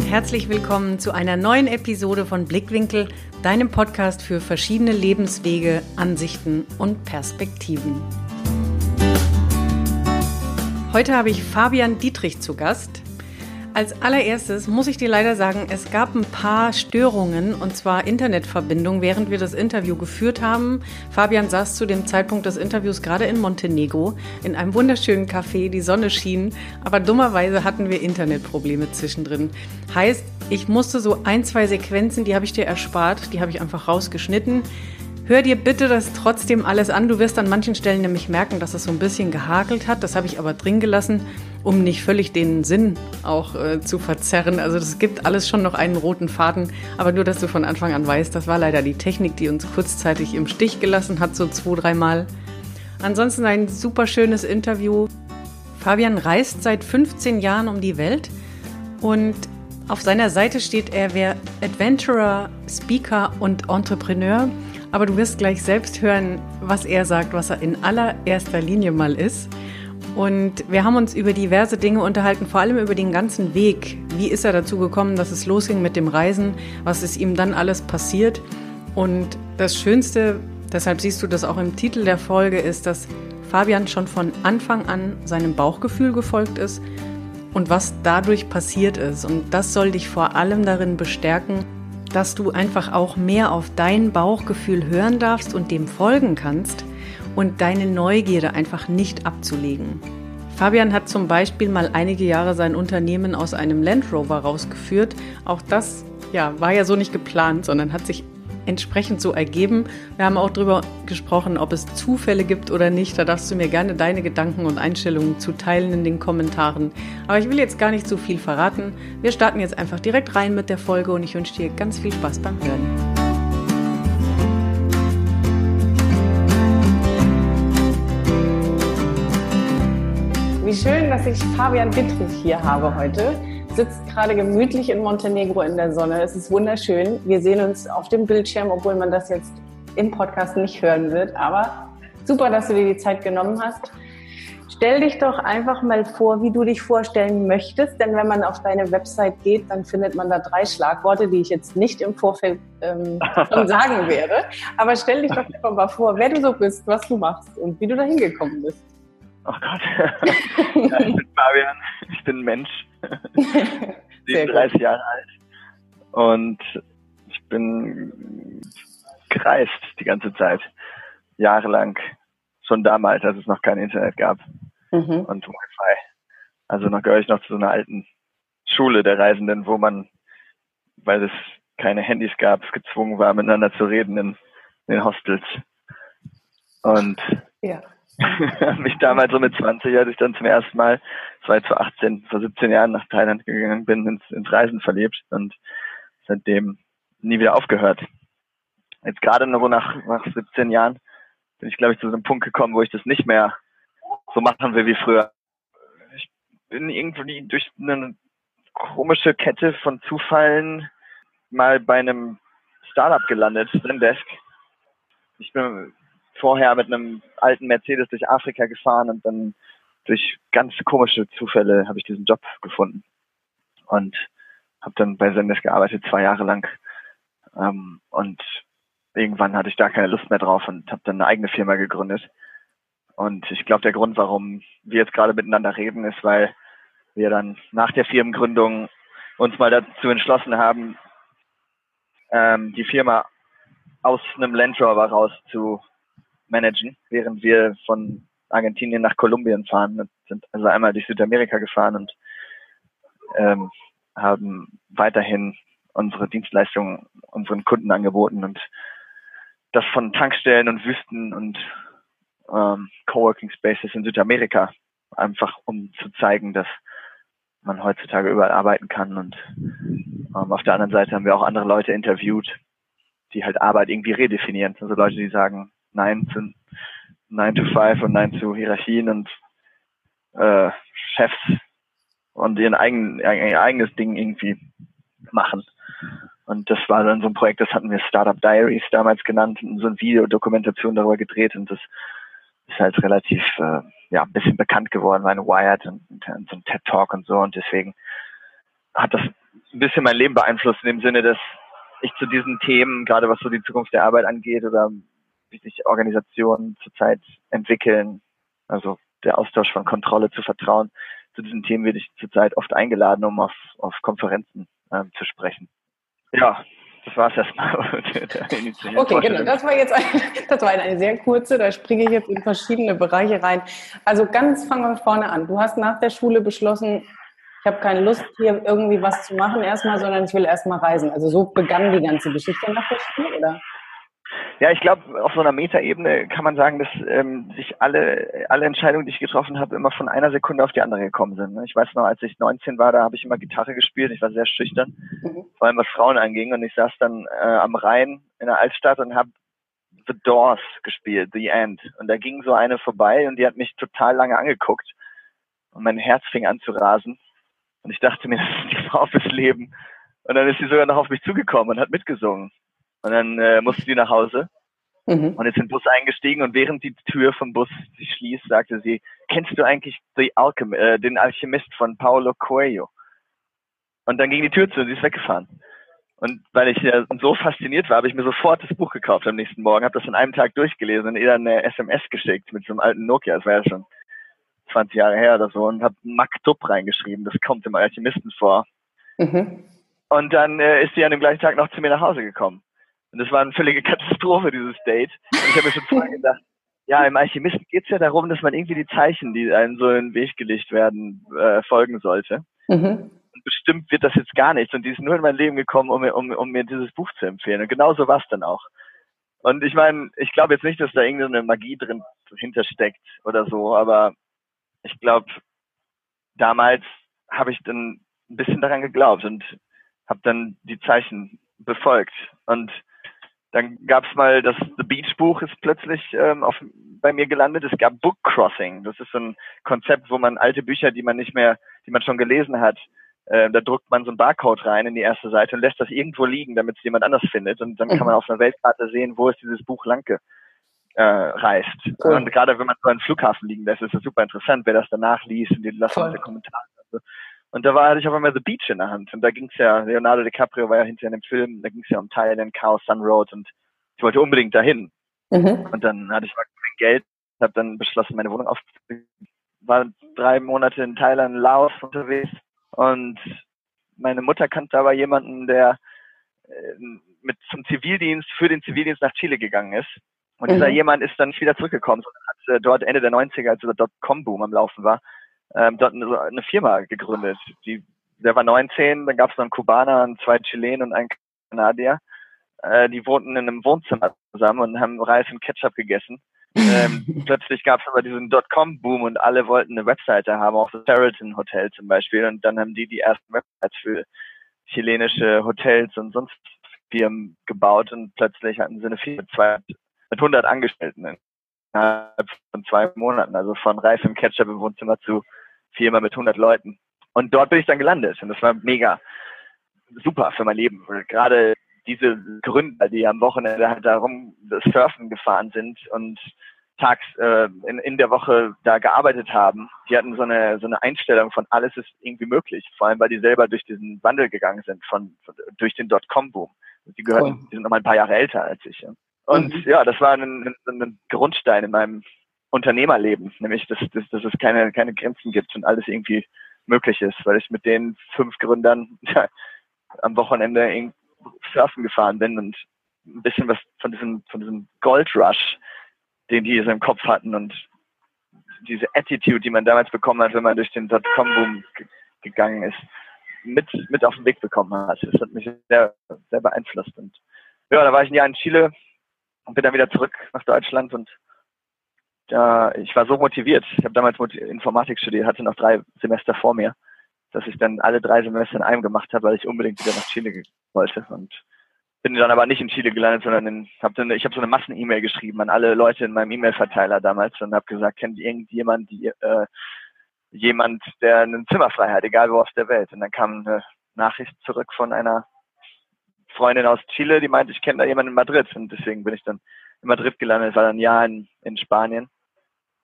und herzlich willkommen zu einer neuen Episode von Blickwinkel, deinem Podcast für verschiedene Lebenswege, Ansichten und Perspektiven. Heute habe ich Fabian Dietrich zu Gast. Als allererstes muss ich dir leider sagen, es gab ein paar Störungen und zwar Internetverbindung, während wir das Interview geführt haben. Fabian saß zu dem Zeitpunkt des Interviews gerade in Montenegro in einem wunderschönen Café, die Sonne schien, aber dummerweise hatten wir Internetprobleme zwischendrin. Heißt, ich musste so ein, zwei Sequenzen, die habe ich dir erspart, die habe ich einfach rausgeschnitten. Hör dir bitte das trotzdem alles an. Du wirst an manchen Stellen nämlich merken, dass es so ein bisschen gehakelt hat. Das habe ich aber drin gelassen, um nicht völlig den Sinn auch äh, zu verzerren. Also es gibt alles schon noch einen roten Faden, aber nur, dass du von Anfang an weißt, das war leider die Technik, die uns kurzzeitig im Stich gelassen hat, so zwei, dreimal. Ansonsten ein super schönes Interview. Fabian reist seit 15 Jahren um die Welt und auf seiner Seite steht, er wäre Adventurer, Speaker und Entrepreneur. Aber du wirst gleich selbst hören, was er sagt, was er in allererster Linie mal ist. Und wir haben uns über diverse Dinge unterhalten, vor allem über den ganzen Weg. Wie ist er dazu gekommen, dass es losging mit dem Reisen? Was ist ihm dann alles passiert? Und das Schönste, deshalb siehst du das auch im Titel der Folge, ist, dass Fabian schon von Anfang an seinem Bauchgefühl gefolgt ist und was dadurch passiert ist. Und das soll dich vor allem darin bestärken, dass du einfach auch mehr auf dein Bauchgefühl hören darfst und dem folgen kannst und deine Neugierde einfach nicht abzulegen. Fabian hat zum Beispiel mal einige Jahre sein Unternehmen aus einem Land Rover rausgeführt. Auch das ja, war ja so nicht geplant, sondern hat sich entsprechend so ergeben. Wir haben auch darüber gesprochen, ob es Zufälle gibt oder nicht. Da darfst du mir gerne deine Gedanken und Einstellungen zu teilen in den Kommentaren. Aber ich will jetzt gar nicht so viel verraten. Wir starten jetzt einfach direkt rein mit der Folge und ich wünsche dir ganz viel Spaß beim Hören. Wie schön, dass ich Fabian Dittrich hier habe heute sitzt gerade gemütlich in Montenegro in der Sonne. Es ist wunderschön. Wir sehen uns auf dem Bildschirm, obwohl man das jetzt im Podcast nicht hören wird. Aber super, dass du dir die Zeit genommen hast. Stell dich doch einfach mal vor, wie du dich vorstellen möchtest, denn wenn man auf deine Website geht, dann findet man da drei Schlagworte, die ich jetzt nicht im Vorfeld ähm, schon sagen werde. Aber stell dich doch einfach mal vor, wer du so bist, was du machst und wie du da hingekommen bist. Oh Gott. ja, ich bin Fabian, ich bin ein Mensch, 37 Jahre alt und ich bin gereist die ganze Zeit, jahrelang, schon damals, als es noch kein Internet gab mhm. und Wi-Fi. Also noch gehöre ich noch zu so einer alten Schule der Reisenden, wo man, weil es keine Handys gab, gezwungen war, miteinander zu reden in, in den Hostels. Und ja mich damals so mit 20, als ich dann zum ersten Mal, das war 2018, vor 17 Jahren nach Thailand gegangen bin, ins, ins Reisen verliebt und seitdem nie wieder aufgehört. Jetzt gerade nur nach, nach 17 Jahren bin ich, glaube ich, zu so einem Punkt gekommen, wo ich das nicht mehr so machen will wie früher. Ich bin irgendwie durch eine komische Kette von Zufallen mal bei einem Startup gelandet, Zendesk. Ich bin vorher mit einem alten Mercedes durch Afrika gefahren und dann durch ganz komische Zufälle habe ich diesen Job gefunden und habe dann bei Sendes gearbeitet, zwei Jahre lang. Ähm, und irgendwann hatte ich da keine Lust mehr drauf und habe dann eine eigene Firma gegründet. Und ich glaube, der Grund, warum wir jetzt gerade miteinander reden, ist, weil wir dann nach der Firmengründung uns mal dazu entschlossen haben, ähm, die Firma aus einem Land Rover raus zu managen, während wir von Argentinien nach Kolumbien fahren. Wir sind also einmal durch Südamerika gefahren und ähm, haben weiterhin unsere Dienstleistungen unseren Kunden angeboten und das von Tankstellen und Wüsten und ähm, Coworking Spaces in Südamerika, einfach um zu zeigen, dass man heutzutage überall arbeiten kann. Und ähm, auf der anderen Seite haben wir auch andere Leute interviewt, die halt Arbeit irgendwie redefinieren. Also Leute, die sagen, Nein zu 9 to 5 und Nein zu Hierarchien und äh, Chefs und ihren eigenen, ihr eigenes Ding irgendwie machen. Und das war dann so ein Projekt, das hatten wir Startup Diaries damals genannt und so eine Videodokumentation darüber gedreht und das ist halt relativ äh, ja ein bisschen bekannt geworden, meine Wired und, und so ein TED Talk und so und deswegen hat das ein bisschen mein Leben beeinflusst, in dem Sinne, dass ich zu diesen Themen, gerade was so die Zukunft der Arbeit angeht oder wie sich Organisationen zurzeit entwickeln, also der Austausch von Kontrolle zu Vertrauen, zu diesen Themen werde ich zurzeit oft eingeladen, um auf, auf Konferenzen äh, zu sprechen. Ja, das war es erstmal. okay, genau. Das war jetzt eine, das war eine sehr kurze, da springe ich jetzt in verschiedene Bereiche rein. Also ganz fangen wir vorne an. Du hast nach der Schule beschlossen, ich habe keine Lust, hier irgendwie was zu machen erstmal, sondern ich will erstmal reisen. Also so begann die ganze Geschichte nach der Schule, oder? Ja, ich glaube, auf so einer Metaebene kann man sagen, dass ähm, sich alle, alle Entscheidungen, die ich getroffen habe, immer von einer Sekunde auf die andere gekommen sind. Ne? Ich weiß noch, als ich 19 war, da habe ich immer Gitarre gespielt. Ich war sehr schüchtern, mhm. vor allem was Frauen anging. Und ich saß dann äh, am Rhein in der Altstadt und habe The Doors gespielt, The End. Und da ging so eine vorbei und die hat mich total lange angeguckt. Und mein Herz fing an zu rasen. Und ich dachte mir, das ist die Frau fürs Leben. Und dann ist sie sogar noch auf mich zugekommen und hat mitgesungen. Und dann äh, musste sie nach Hause mhm. und ist in den Bus eingestiegen und während die Tür vom Bus sich schließt, sagte sie, kennst du eigentlich The Alchem äh, den Alchemist von Paulo Coelho? Und dann ging die Tür zu und sie ist weggefahren. Und weil ich ja so fasziniert war, habe ich mir sofort das Buch gekauft am nächsten Morgen, habe das in einem Tag durchgelesen und ihr dann eine SMS geschickt mit so einem alten Nokia, das war ja schon 20 Jahre her oder so, und habe Maktub reingeschrieben, das kommt im Alchemisten vor. Mhm. Und dann äh, ist sie an dem gleichen Tag noch zu mir nach Hause gekommen. Und das war eine völlige Katastrophe, dieses Date. Und ich habe mir schon vorher gedacht, ja, im Alchemisten geht es ja darum, dass man irgendwie die Zeichen, die einem so in den Weg gelegt werden, äh, folgen sollte. Mhm. Und bestimmt wird das jetzt gar nichts. Und die ist nur in mein Leben gekommen, um, um, um mir dieses Buch zu empfehlen. Und genau so war es dann auch. Und ich meine, ich glaube jetzt nicht, dass da irgendeine Magie drin hintersteckt oder so, aber ich glaube, damals habe ich dann ein bisschen daran geglaubt und habe dann die Zeichen befolgt. Und dann gab es mal das The Beach Buch ist plötzlich ähm, auf, bei mir gelandet. Es gab Book Crossing. Das ist so ein Konzept, wo man alte Bücher, die man nicht mehr, die man schon gelesen hat, äh, da drückt man so ein Barcode rein in die erste Seite und lässt das irgendwo liegen, damit es jemand anders findet. Und dann kann man mhm. auf einer Weltkarte sehen, wo ist dieses Buch lang äh, reist. Cool. Und gerade wenn man so einen Flughafen liegen lässt, ist das super interessant, wer das danach liest und die lassen in Kommentare. Also, und da war, hatte ich auf einmal The Beach in der Hand. Und da ging es ja, Leonardo DiCaprio war ja hinter in dem Film, da ging es ja um Thailand, Chaos Sun Road und ich wollte unbedingt dahin. Mhm. Und dann hatte ich mal kein Geld, habe dann beschlossen, meine Wohnung aufzugeben. War drei Monate in Thailand, Laos unterwegs und meine Mutter kannte aber jemanden, der äh, mit zum Zivildienst, für den Zivildienst nach Chile gegangen ist. Und mhm. dieser jemand ist dann nicht wieder zurückgekommen, sondern hat äh, dort Ende der 90er, als der Dotcom-Boom am Laufen war, ähm, dort eine, eine, Firma gegründet. Die, der war 19, dann gab es noch einen Kubaner, einen zwei Chilenen und einen Kanadier. Äh, die wohnten in einem Wohnzimmer zusammen und haben Reis und Ketchup gegessen. ähm, plötzlich gab es aber diesen Dotcom-Boom und alle wollten eine Webseite haben, auch das Sheraton Hotel zum Beispiel. Und dann haben die die ersten Websites für chilenische Hotels und sonst Firmen gebaut und plötzlich hatten sie eine Firma mit, mit 100 Angestellten innerhalb von zwei Monaten. Also von Reis und Ketchup im Wohnzimmer zu Firma mit 100 Leuten. Und dort bin ich dann gelandet und das war mega super für mein Leben. Gerade diese Gründer, die am Wochenende halt darum das Surfen gefahren sind und tags äh, in, in der Woche da gearbeitet haben, die hatten so eine so eine Einstellung von alles ist irgendwie möglich, vor allem weil die selber durch diesen Wandel gegangen sind von, von durch den Dotcom-Boom. Die gehören, cool. die sind noch mal ein paar Jahre älter als ich. Ja. Und mhm. ja, das war ein, ein, ein Grundstein in meinem Unternehmerleben, nämlich dass, dass, dass es keine, keine Grenzen gibt und alles irgendwie möglich ist, weil ich mit den fünf Gründern ja, am Wochenende surfen gefahren bin und ein bisschen was von diesem, von diesem Goldrush, den die so im Kopf hatten und diese Attitude, die man damals bekommen hat, wenn man durch den Dotcom-Boom gegangen ist, mit, mit auf den Weg bekommen hat. Das hat mich sehr, sehr beeinflusst. Und ja, da war ich ein Jahr in Chile und bin dann wieder zurück nach Deutschland und ja, ich war so motiviert. Ich habe damals Informatik studiert, hatte noch drei Semester vor mir, dass ich dann alle drei Semester in einem gemacht habe, weil ich unbedingt wieder nach Chile wollte und bin dann aber nicht in Chile gelandet, sondern in, hab dann, ich habe so eine Massen-E-Mail geschrieben an alle Leute in meinem E-Mail-Verteiler damals und habe gesagt, kennt irgendjemand die, äh, jemand, der ein Zimmer frei hat, egal wo auf der Welt. Und dann kam eine Nachricht zurück von einer Freundin aus Chile, die meinte, ich kenne da jemanden in Madrid und deswegen bin ich dann in Madrid gelandet, war dann ein Jahr in, in Spanien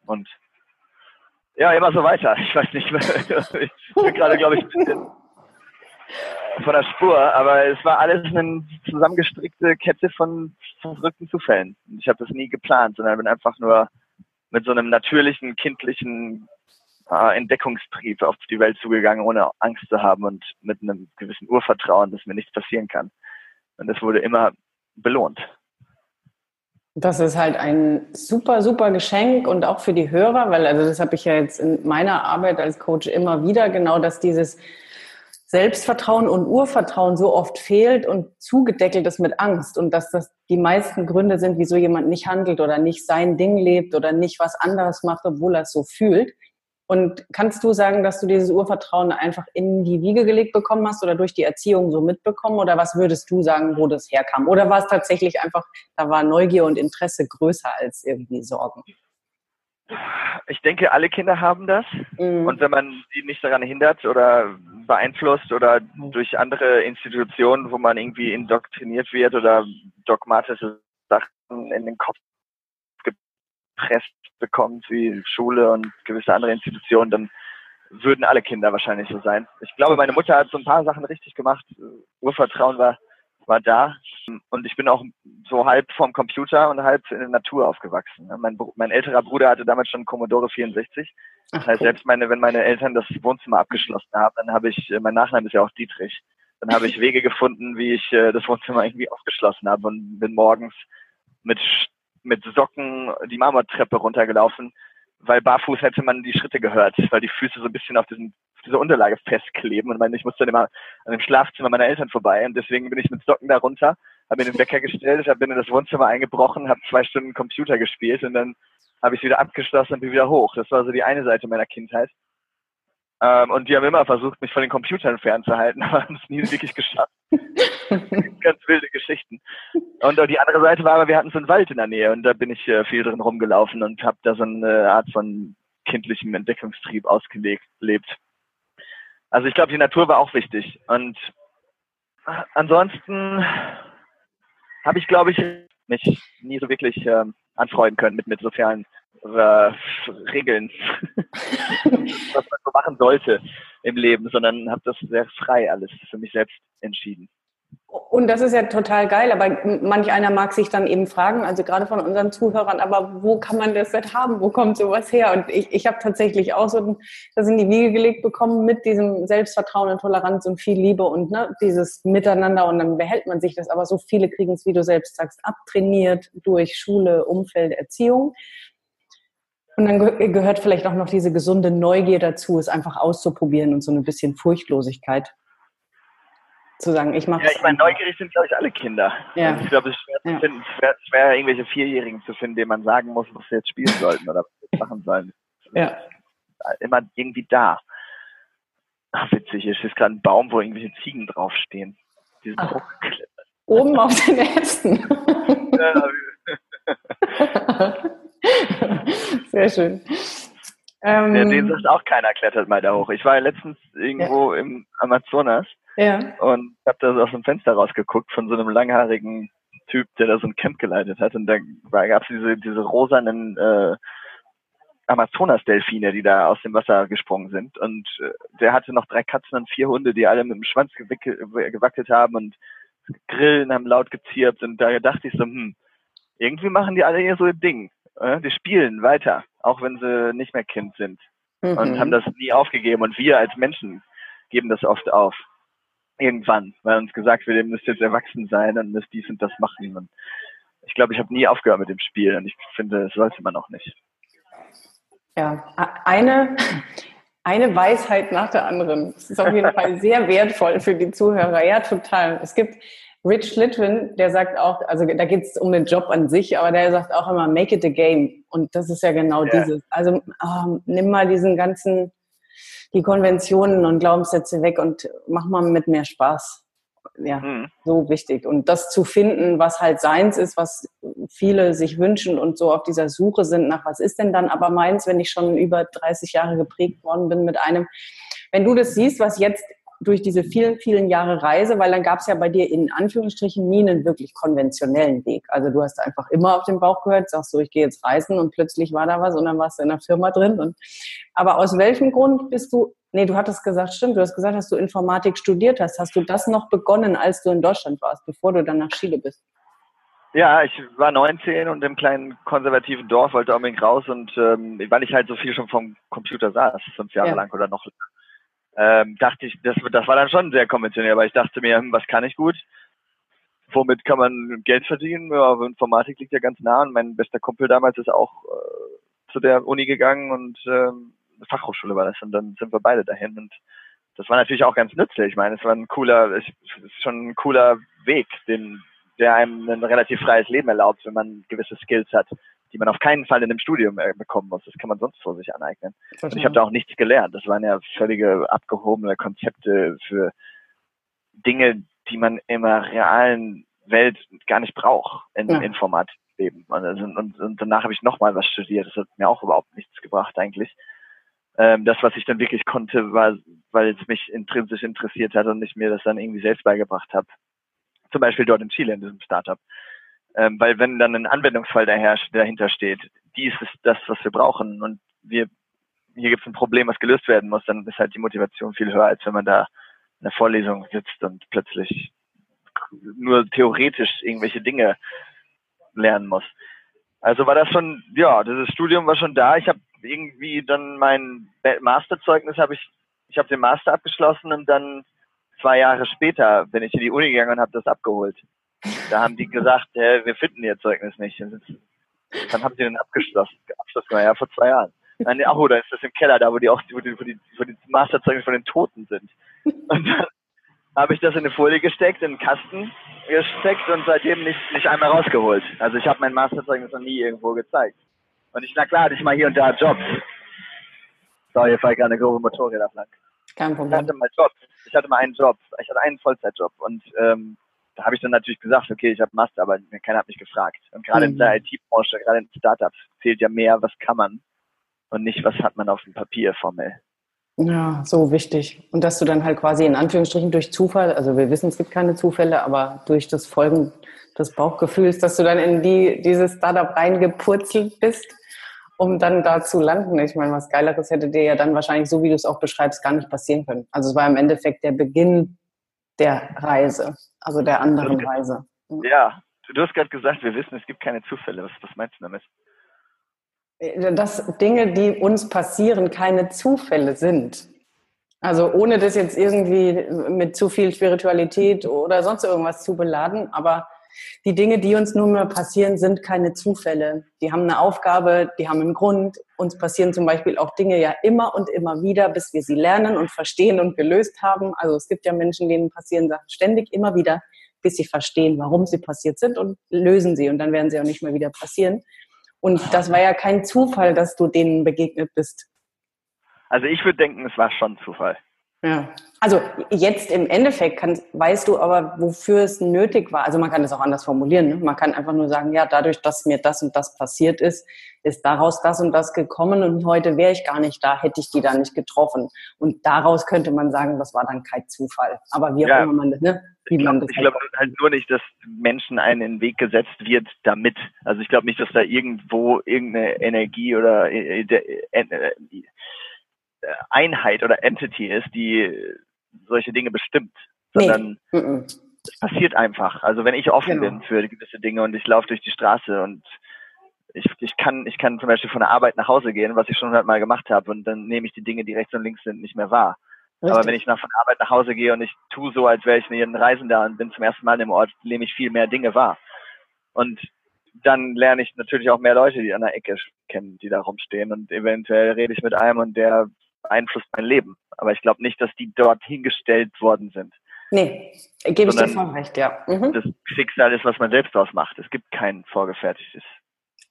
und ja, immer so weiter. Ich weiß nicht, ich bin gerade, glaube ich, von der Spur, aber es war alles eine zusammengestrickte Kette von verrückten Zufällen. Ich habe das nie geplant, sondern bin einfach nur mit so einem natürlichen, kindlichen äh, Entdeckungstrieb auf die Welt zugegangen, ohne Angst zu haben und mit einem gewissen Urvertrauen, dass mir nichts passieren kann. Und das wurde immer belohnt. Das ist halt ein super, super Geschenk und auch für die Hörer, weil also das habe ich ja jetzt in meiner Arbeit als Coach immer wieder, genau, dass dieses Selbstvertrauen und Urvertrauen so oft fehlt und zugedeckelt ist mit Angst und dass das die meisten Gründe sind, wieso jemand nicht handelt oder nicht sein Ding lebt oder nicht was anderes macht, obwohl er es so fühlt. Und kannst du sagen, dass du dieses Urvertrauen einfach in die Wiege gelegt bekommen hast oder durch die Erziehung so mitbekommen? Oder was würdest du sagen, wo das herkam? Oder war es tatsächlich einfach, da war Neugier und Interesse größer als irgendwie Sorgen? Ich denke, alle Kinder haben das. Mhm. Und wenn man sie nicht daran hindert oder beeinflusst oder durch andere Institutionen, wo man irgendwie indoktriniert wird oder dogmatische Sachen in den Kopf gepresst bekommt, wie Schule und gewisse andere Institutionen, dann würden alle Kinder wahrscheinlich so sein. Ich glaube, meine Mutter hat so ein paar Sachen richtig gemacht. Urvertrauen war, war da. Und ich bin auch so halb vom Computer und halb in der Natur aufgewachsen. Mein, mein älterer Bruder hatte damals schon Commodore 64. Das heißt, selbst meine, wenn meine Eltern das Wohnzimmer abgeschlossen haben, dann habe ich, mein Nachname ist ja auch Dietrich, dann habe ich Wege gefunden, wie ich äh, das Wohnzimmer irgendwie aufgeschlossen habe und bin morgens mit mit Socken die Marmortreppe runtergelaufen, weil barfuß hätte man die Schritte gehört, weil die Füße so ein bisschen auf, diesen, auf dieser Unterlage festkleben und ich musste dann immer an dem Schlafzimmer meiner Eltern vorbei und deswegen bin ich mit Socken da runter, habe mir den Wecker gestellt, bin in das Wohnzimmer eingebrochen, habe zwei Stunden Computer gespielt und dann habe ich wieder abgeschlossen und bin wieder hoch. Das war so die eine Seite meiner Kindheit. Ähm, und die haben immer versucht, mich von den Computern fernzuhalten, aber haben es nie wirklich geschafft. Ganz wilde Geschichten. Und die andere Seite war aber, wir hatten so einen Wald in der Nähe und da bin ich äh, viel drin rumgelaufen und habe da so eine Art von kindlichem Entdeckungstrieb ausgelebt. Also ich glaube, die Natur war auch wichtig. Und äh, ansonsten habe ich, glaube ich, mich nie so wirklich äh, anfreunden können mit, mit sozialen äh, Regeln, was man so machen sollte im Leben, sondern habe das sehr frei alles für mich selbst entschieden. Und das ist ja total geil, aber manch einer mag sich dann eben fragen, also gerade von unseren Zuhörern, aber wo kann man das denn haben? Wo kommt sowas her? Und ich, ich habe tatsächlich auch so das in die Wiege gelegt bekommen mit diesem Selbstvertrauen und Toleranz und viel Liebe und ne, dieses Miteinander und dann behält man sich das. Aber so viele kriegen es, wie du selbst sagst, abtrainiert durch Schule, Umfeld, Erziehung. Und dann gehört vielleicht auch noch diese gesunde Neugier dazu, es einfach auszuprobieren und so ein bisschen Furchtlosigkeit zu sagen, ich mache Ja, ich meine, neugierig sind, glaube ich, alle Kinder. Ja. Und ich glaube, es ist schwer ja. zu finden, schwer, schwer, irgendwelche Vierjährigen zu finden, denen man sagen muss, was sie jetzt spielen sollten oder was sie machen sollen. Ja. Immer irgendwie da. Ach, witzig, hier ist gerade ein Baum, wo irgendwelche Ziegen draufstehen. Die sind hochgeklettert. Oben auf den Ästen. ja, Sehr schön. Ähm, ja, den sagt auch keiner, klettert mal da hoch. Ich war ja letztens irgendwo ja. im Amazonas ja. und habe da so aus dem Fenster rausgeguckt von so einem langhaarigen Typ, der da so ein Camp geleitet hat. Und da gab es diese, diese rosanen äh, Amazonas-Delfine, die da aus dem Wasser gesprungen sind. Und äh, der hatte noch drei Katzen und vier Hunde, die alle mit dem Schwanz gewackelt haben und Grillen haben laut gezirpt. Und da dachte ich so, hm, irgendwie machen die alle hier so ein Ding. Äh, die spielen weiter, auch wenn sie nicht mehr Kind sind. Mhm. Und haben das nie aufgegeben. Und wir als Menschen geben das oft auf. Irgendwann, weil uns gesagt wird, ihr müsst jetzt erwachsen sein und müsst dies und das machen. Und ich glaube, ich habe nie aufgehört mit dem Spiel und ich finde, das sollte man auch nicht. Ja, eine, eine Weisheit nach der anderen. Das ist auf jeden Fall sehr wertvoll für die Zuhörer. Ja, total. Es gibt, Rich Litwin, der sagt auch, also da geht es um den Job an sich, aber der sagt auch immer, make it a game. Und das ist ja genau yeah. dieses. Also ähm, nimm mal diesen ganzen, die Konventionen und Glaubenssätze weg und mach mal mit mehr Spaß. Ja, mhm. so wichtig. Und das zu finden, was halt seins ist, was viele sich wünschen und so auf dieser Suche sind nach, was ist denn dann aber meins, wenn ich schon über 30 Jahre geprägt worden bin mit einem. Wenn du das siehst, was jetzt durch diese vielen, vielen Jahre Reise, weil dann gab es ja bei dir in Anführungsstrichen nie einen wirklich konventionellen Weg. Also du hast einfach immer auf den Bauch gehört, sagst so, ich gehe jetzt reisen und plötzlich war da was und dann warst du in der Firma drin. Und, aber aus welchem Grund bist du Nee, du hattest gesagt, stimmt, du hast gesagt, dass du Informatik studiert hast. Hast du das noch begonnen, als du in Deutschland warst, bevor du dann nach Chile bist? Ja, ich war 19 und im kleinen konservativen Dorf wollte unbedingt raus und ähm, weil ich halt so viel schon vom Computer saß, fünf Jahre ja. lang oder noch ähm, dachte ich, das, das war dann schon sehr konventionell, weil ich dachte mir, hm, was kann ich gut? Womit kann man Geld verdienen? Ja, Informatik liegt ja ganz nah und mein bester Kumpel damals ist auch äh, zu der Uni gegangen und ähm, Fachhochschule war das und dann sind wir beide dahin und das war natürlich auch ganz nützlich. Ich meine, es war ein cooler, es ist schon ein cooler Weg, den, der einem ein relativ freies Leben erlaubt, wenn man gewisse Skills hat, die man auf keinen Fall in einem Studium bekommen muss. Das kann man sonst vor sich aneignen. Und ich habe da auch nichts gelernt. Das waren ja völlige abgehobene Konzepte für Dinge, die man in der realen Welt gar nicht braucht in ja. Informatikleben. Und, und, und danach habe ich nochmal was studiert. Das hat mir auch überhaupt nichts gebracht eigentlich. Ähm, das, was ich dann wirklich konnte, war, weil es mich intrinsisch interessiert hat und ich mir das dann irgendwie selbst beigebracht habe. Zum Beispiel dort in Chile in diesem Startup. Ähm, weil wenn dann ein Anwendungsfall daher, dahinter steht, dies ist das, was wir brauchen und wir, hier gibt es ein Problem, was gelöst werden muss, dann ist halt die Motivation viel höher, als wenn man da in der Vorlesung sitzt und plötzlich nur theoretisch irgendwelche Dinge lernen muss. Also war das schon, ja, dieses Studium war schon da. Ich habe irgendwie dann mein Masterzeugnis habe ich, ich habe den Master abgeschlossen und dann zwei Jahre später bin ich in die Uni gegangen und habe das abgeholt. Da haben die gesagt, äh, wir finden ihr Zeugnis nicht. Dann haben sie den abgeschlossen, Abschluss ja, vor zwei Jahren. Nein, ach, oder ist das im Keller, da wo die auch, wo die, wo die, wo die Masterzeugnis von den Toten sind. Und dann habe ich das in eine Folie gesteckt, in einen Kasten gesteckt und seitdem nicht, nicht einmal rausgeholt. Also ich habe mein Masterzeugnis noch nie irgendwo gezeigt. Und ich, na klar, hatte ich mal hier und da Jobs. So, hier fahre ich gerade grobe Motorräder lang. Kein Problem. Ich hatte mal Jobs. Ich hatte mal einen Job. Ich hatte einen Vollzeitjob. Und ähm, da habe ich dann natürlich gesagt, okay, ich habe Master, aber keiner hat mich gefragt. Und gerade mhm. in der IT-Branche, gerade in Startups, zählt ja mehr, was kann man und nicht, was hat man auf dem Papier formell. Ja, so wichtig. Und dass du dann halt quasi in Anführungsstrichen durch Zufall, also wir wissen, es gibt keine Zufälle, aber durch das Folgen des Bauchgefühls, dass du dann in die, dieses Startup reingepurzelt bist um dann da zu landen. Ich meine, was Geileres hätte dir ja dann wahrscheinlich, so wie du es auch beschreibst, gar nicht passieren können. Also es war im Endeffekt der Beginn der Reise, also der anderen Reise. Ja, du hast gerade gesagt, wir wissen, es gibt keine Zufälle. Was, was meinst du damit? Äh, dass Dinge, die uns passieren, keine Zufälle sind. Also ohne das jetzt irgendwie mit zu viel Spiritualität oder sonst irgendwas zu beladen, aber die Dinge, die uns nun mal passieren, sind keine Zufälle. Die haben eine Aufgabe, die haben einen Grund. Uns passieren zum Beispiel auch Dinge ja immer und immer wieder, bis wir sie lernen und verstehen und gelöst haben. Also es gibt ja Menschen, denen passieren Sachen ständig immer wieder, bis sie verstehen, warum sie passiert sind und lösen sie. Und dann werden sie auch nicht mehr wieder passieren. Und das war ja kein Zufall, dass du denen begegnet bist. Also ich würde denken, es war schon Zufall. Ja. Also jetzt im Endeffekt kann, weißt du aber, wofür es nötig war. Also man kann es auch anders formulieren. Ne? Man kann einfach nur sagen, ja, dadurch, dass mir das und das passiert ist, ist daraus das und das gekommen und heute wäre ich gar nicht da, hätte ich die da nicht getroffen. Und daraus könnte man sagen, das war dann kein Zufall. Aber wie auch ja. immer man das, ne? Wie ich glaube glaub halt nur nicht, dass Menschen einen in den Weg gesetzt wird damit. Also ich glaube nicht, dass da irgendwo irgendeine Energie oder äh, äh, äh, Einheit oder Entity ist, die solche Dinge bestimmt, sondern nee. es passiert einfach. Also wenn ich offen genau. bin für gewisse Dinge und ich laufe durch die Straße und ich, ich kann ich kann zum Beispiel von der Arbeit nach Hause gehen, was ich schon hundertmal gemacht habe, und dann nehme ich die Dinge, die rechts und links sind, nicht mehr wahr. Richtig. Aber wenn ich nach von der Arbeit nach Hause gehe und ich tue so, als wäre ich ein Reisender und bin zum ersten Mal im Ort, nehme ich viel mehr Dinge wahr. Und dann lerne ich natürlich auch mehr Leute, die an der Ecke kennen, die da rumstehen und eventuell rede ich mit einem und der beeinflusst mein Leben. Aber ich glaube nicht, dass die dort hingestellt worden sind. Nee, gebe ich dir voll recht, ja. Mhm. Das Schicksal ist, was man selbst ausmacht. Es gibt kein vorgefertigtes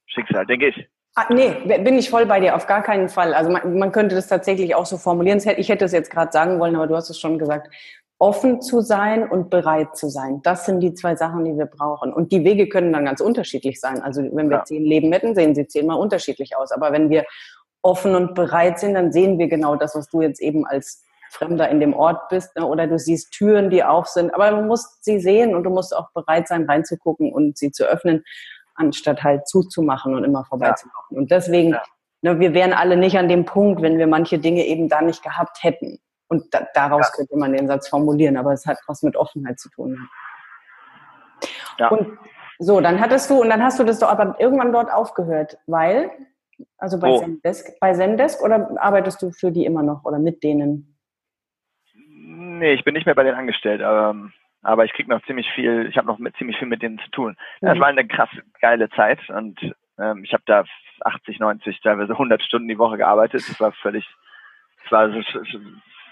Schicksal, denke ich. Ah, nee, bin ich voll bei dir, auf gar keinen Fall. Also man, man könnte das tatsächlich auch so formulieren. Ich hätte es jetzt gerade sagen wollen, aber du hast es schon gesagt. Offen zu sein und bereit zu sein. Das sind die zwei Sachen, die wir brauchen. Und die Wege können dann ganz unterschiedlich sein. Also wenn wir ja. zehn Leben hätten, sehen sie zehnmal unterschiedlich aus. Aber wenn wir offen und bereit sind, dann sehen wir genau das, was du jetzt eben als Fremder in dem Ort bist. Ne? Oder du siehst Türen, die auf sind. Aber du musst sie sehen und du musst auch bereit sein, reinzugucken und sie zu öffnen, anstatt halt zuzumachen und immer vorbeizulaufen. Ja. Und deswegen ja. ne, wir wären alle nicht an dem Punkt, wenn wir manche Dinge eben da nicht gehabt hätten. Und da, daraus ja. könnte man den Satz formulieren, aber es hat was mit Offenheit zu tun. Ja. Und so, dann hattest du, und dann hast du das doch aber irgendwann dort aufgehört, weil, also bei, oh. Zendesk, bei Zendesk oder arbeitest du für die immer noch oder mit denen? Nee, ich bin nicht mehr bei denen angestellt, aber, aber ich kriege noch ziemlich viel, ich habe noch mit, ziemlich viel mit denen zu tun. Mhm. Das war eine krass geile Zeit und ähm, ich habe da 80, 90, teilweise 100 Stunden die Woche gearbeitet. Das war völlig, das war so,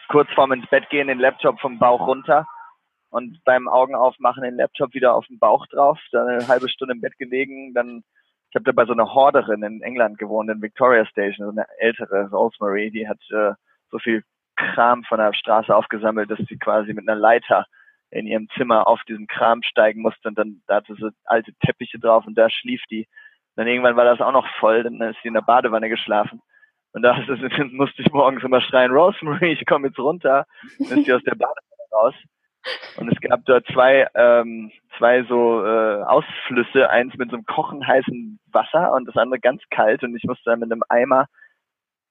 kurz vorm ins Bett gehen, den Laptop vom Bauch runter und beim Augen aufmachen den Laptop wieder auf den Bauch drauf, dann eine halbe Stunde im Bett gelegen, dann ich habe da bei so einer Horderin in England gewohnt, in Victoria Station, so eine ältere Rosemary, die hat äh, so viel Kram von der Straße aufgesammelt, dass sie quasi mit einer Leiter in ihrem Zimmer auf diesen Kram steigen musste und dann da hatte sie alte Teppiche drauf und da schlief die. Dann irgendwann war das auch noch voll, dann ist sie in der Badewanne geschlafen. Und da musste ich morgens immer schreien, Rosemary, ich komme jetzt runter. Dann ist sie aus der Badewanne raus. Und es gab dort zwei, ähm, zwei so äh, Ausflüsse, eins mit so einem kochen heißen Wasser und das andere ganz kalt. Und ich musste dann mit einem Eimer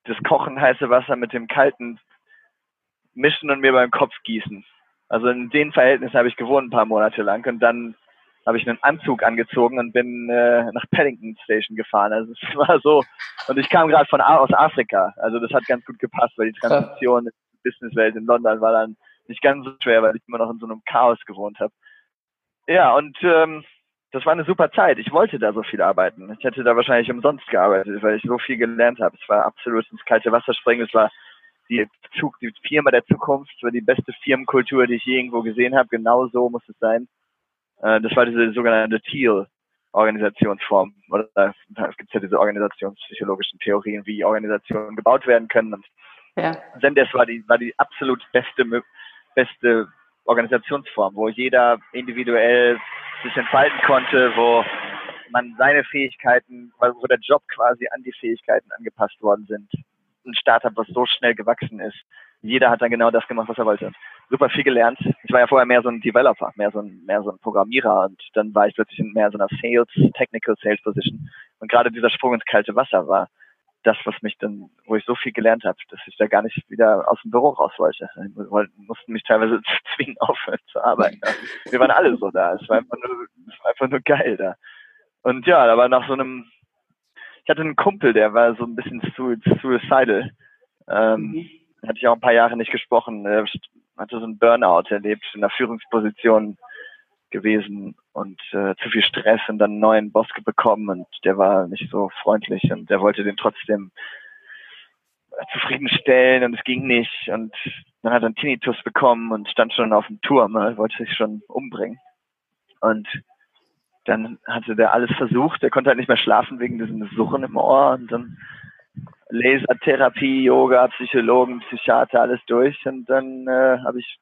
das kochen heiße Wasser mit dem kalten mischen und mir beim Kopf gießen. Also in den Verhältnissen habe ich gewohnt ein paar Monate lang und dann habe ich einen Anzug angezogen und bin äh, nach Paddington Station gefahren. Also es war so und ich kam gerade von aus Afrika. Also das hat ganz gut gepasst, weil die Transition in die Businesswelt in London war dann nicht ganz so schwer, weil ich immer noch in so einem Chaos gewohnt habe. Ja, und ähm, das war eine super Zeit. Ich wollte da so viel arbeiten. Ich hätte da wahrscheinlich umsonst gearbeitet, weil ich so viel gelernt habe. Es war absolut ins kalte Wasser springen. Es war die, Zug, die Firma der Zukunft, es war die beste Firmenkultur, die ich je irgendwo gesehen habe. Genau so muss es sein. Äh, das war diese sogenannte Teal. Organisationsform. Oder es gibt ja diese organisationspsychologischen Theorien, wie Organisationen gebaut werden können. Und ja. Zendesk war die, war die absolut beste beste Organisationsform, wo jeder individuell sich entfalten konnte, wo man seine Fähigkeiten, wo der Job quasi an die Fähigkeiten angepasst worden sind. Ein Startup, was so schnell gewachsen ist. Jeder hat dann genau das gemacht, was er wollte. Super viel gelernt. Ich war ja vorher mehr so ein Developer, mehr so ein, mehr so ein Programmierer und dann war ich plötzlich in mehr so einer Sales, Technical Sales Position. Und gerade dieser Sprung ins kalte Wasser war das, was mich dann, wo ich so viel gelernt habe, dass ich da gar nicht wieder aus dem Büro raus wollte. Ich mussten mich teilweise zwingen, aufhören zu arbeiten. Wir waren alle so da. Es war einfach nur, es war einfach nur geil da. Und ja, da war nach so einem, ich hatte einen Kumpel, der war so ein bisschen suicidal. Ähm, mhm. Hatte ich auch ein paar Jahre nicht gesprochen. Er hatte so einen Burnout erlebt in der Führungsposition gewesen und äh, zu viel Stress und dann einen neuen Boss bekommen und der war nicht so freundlich und der wollte den trotzdem äh, zufriedenstellen und es ging nicht und dann hat er einen Tinnitus bekommen und stand schon auf dem Turm, ne, wollte sich schon umbringen. Und dann hatte der alles versucht, der konnte halt nicht mehr schlafen wegen diesem Suchen im Ohr und dann Lasertherapie, Yoga, Psychologen, Psychiater, alles durch und dann äh, habe ich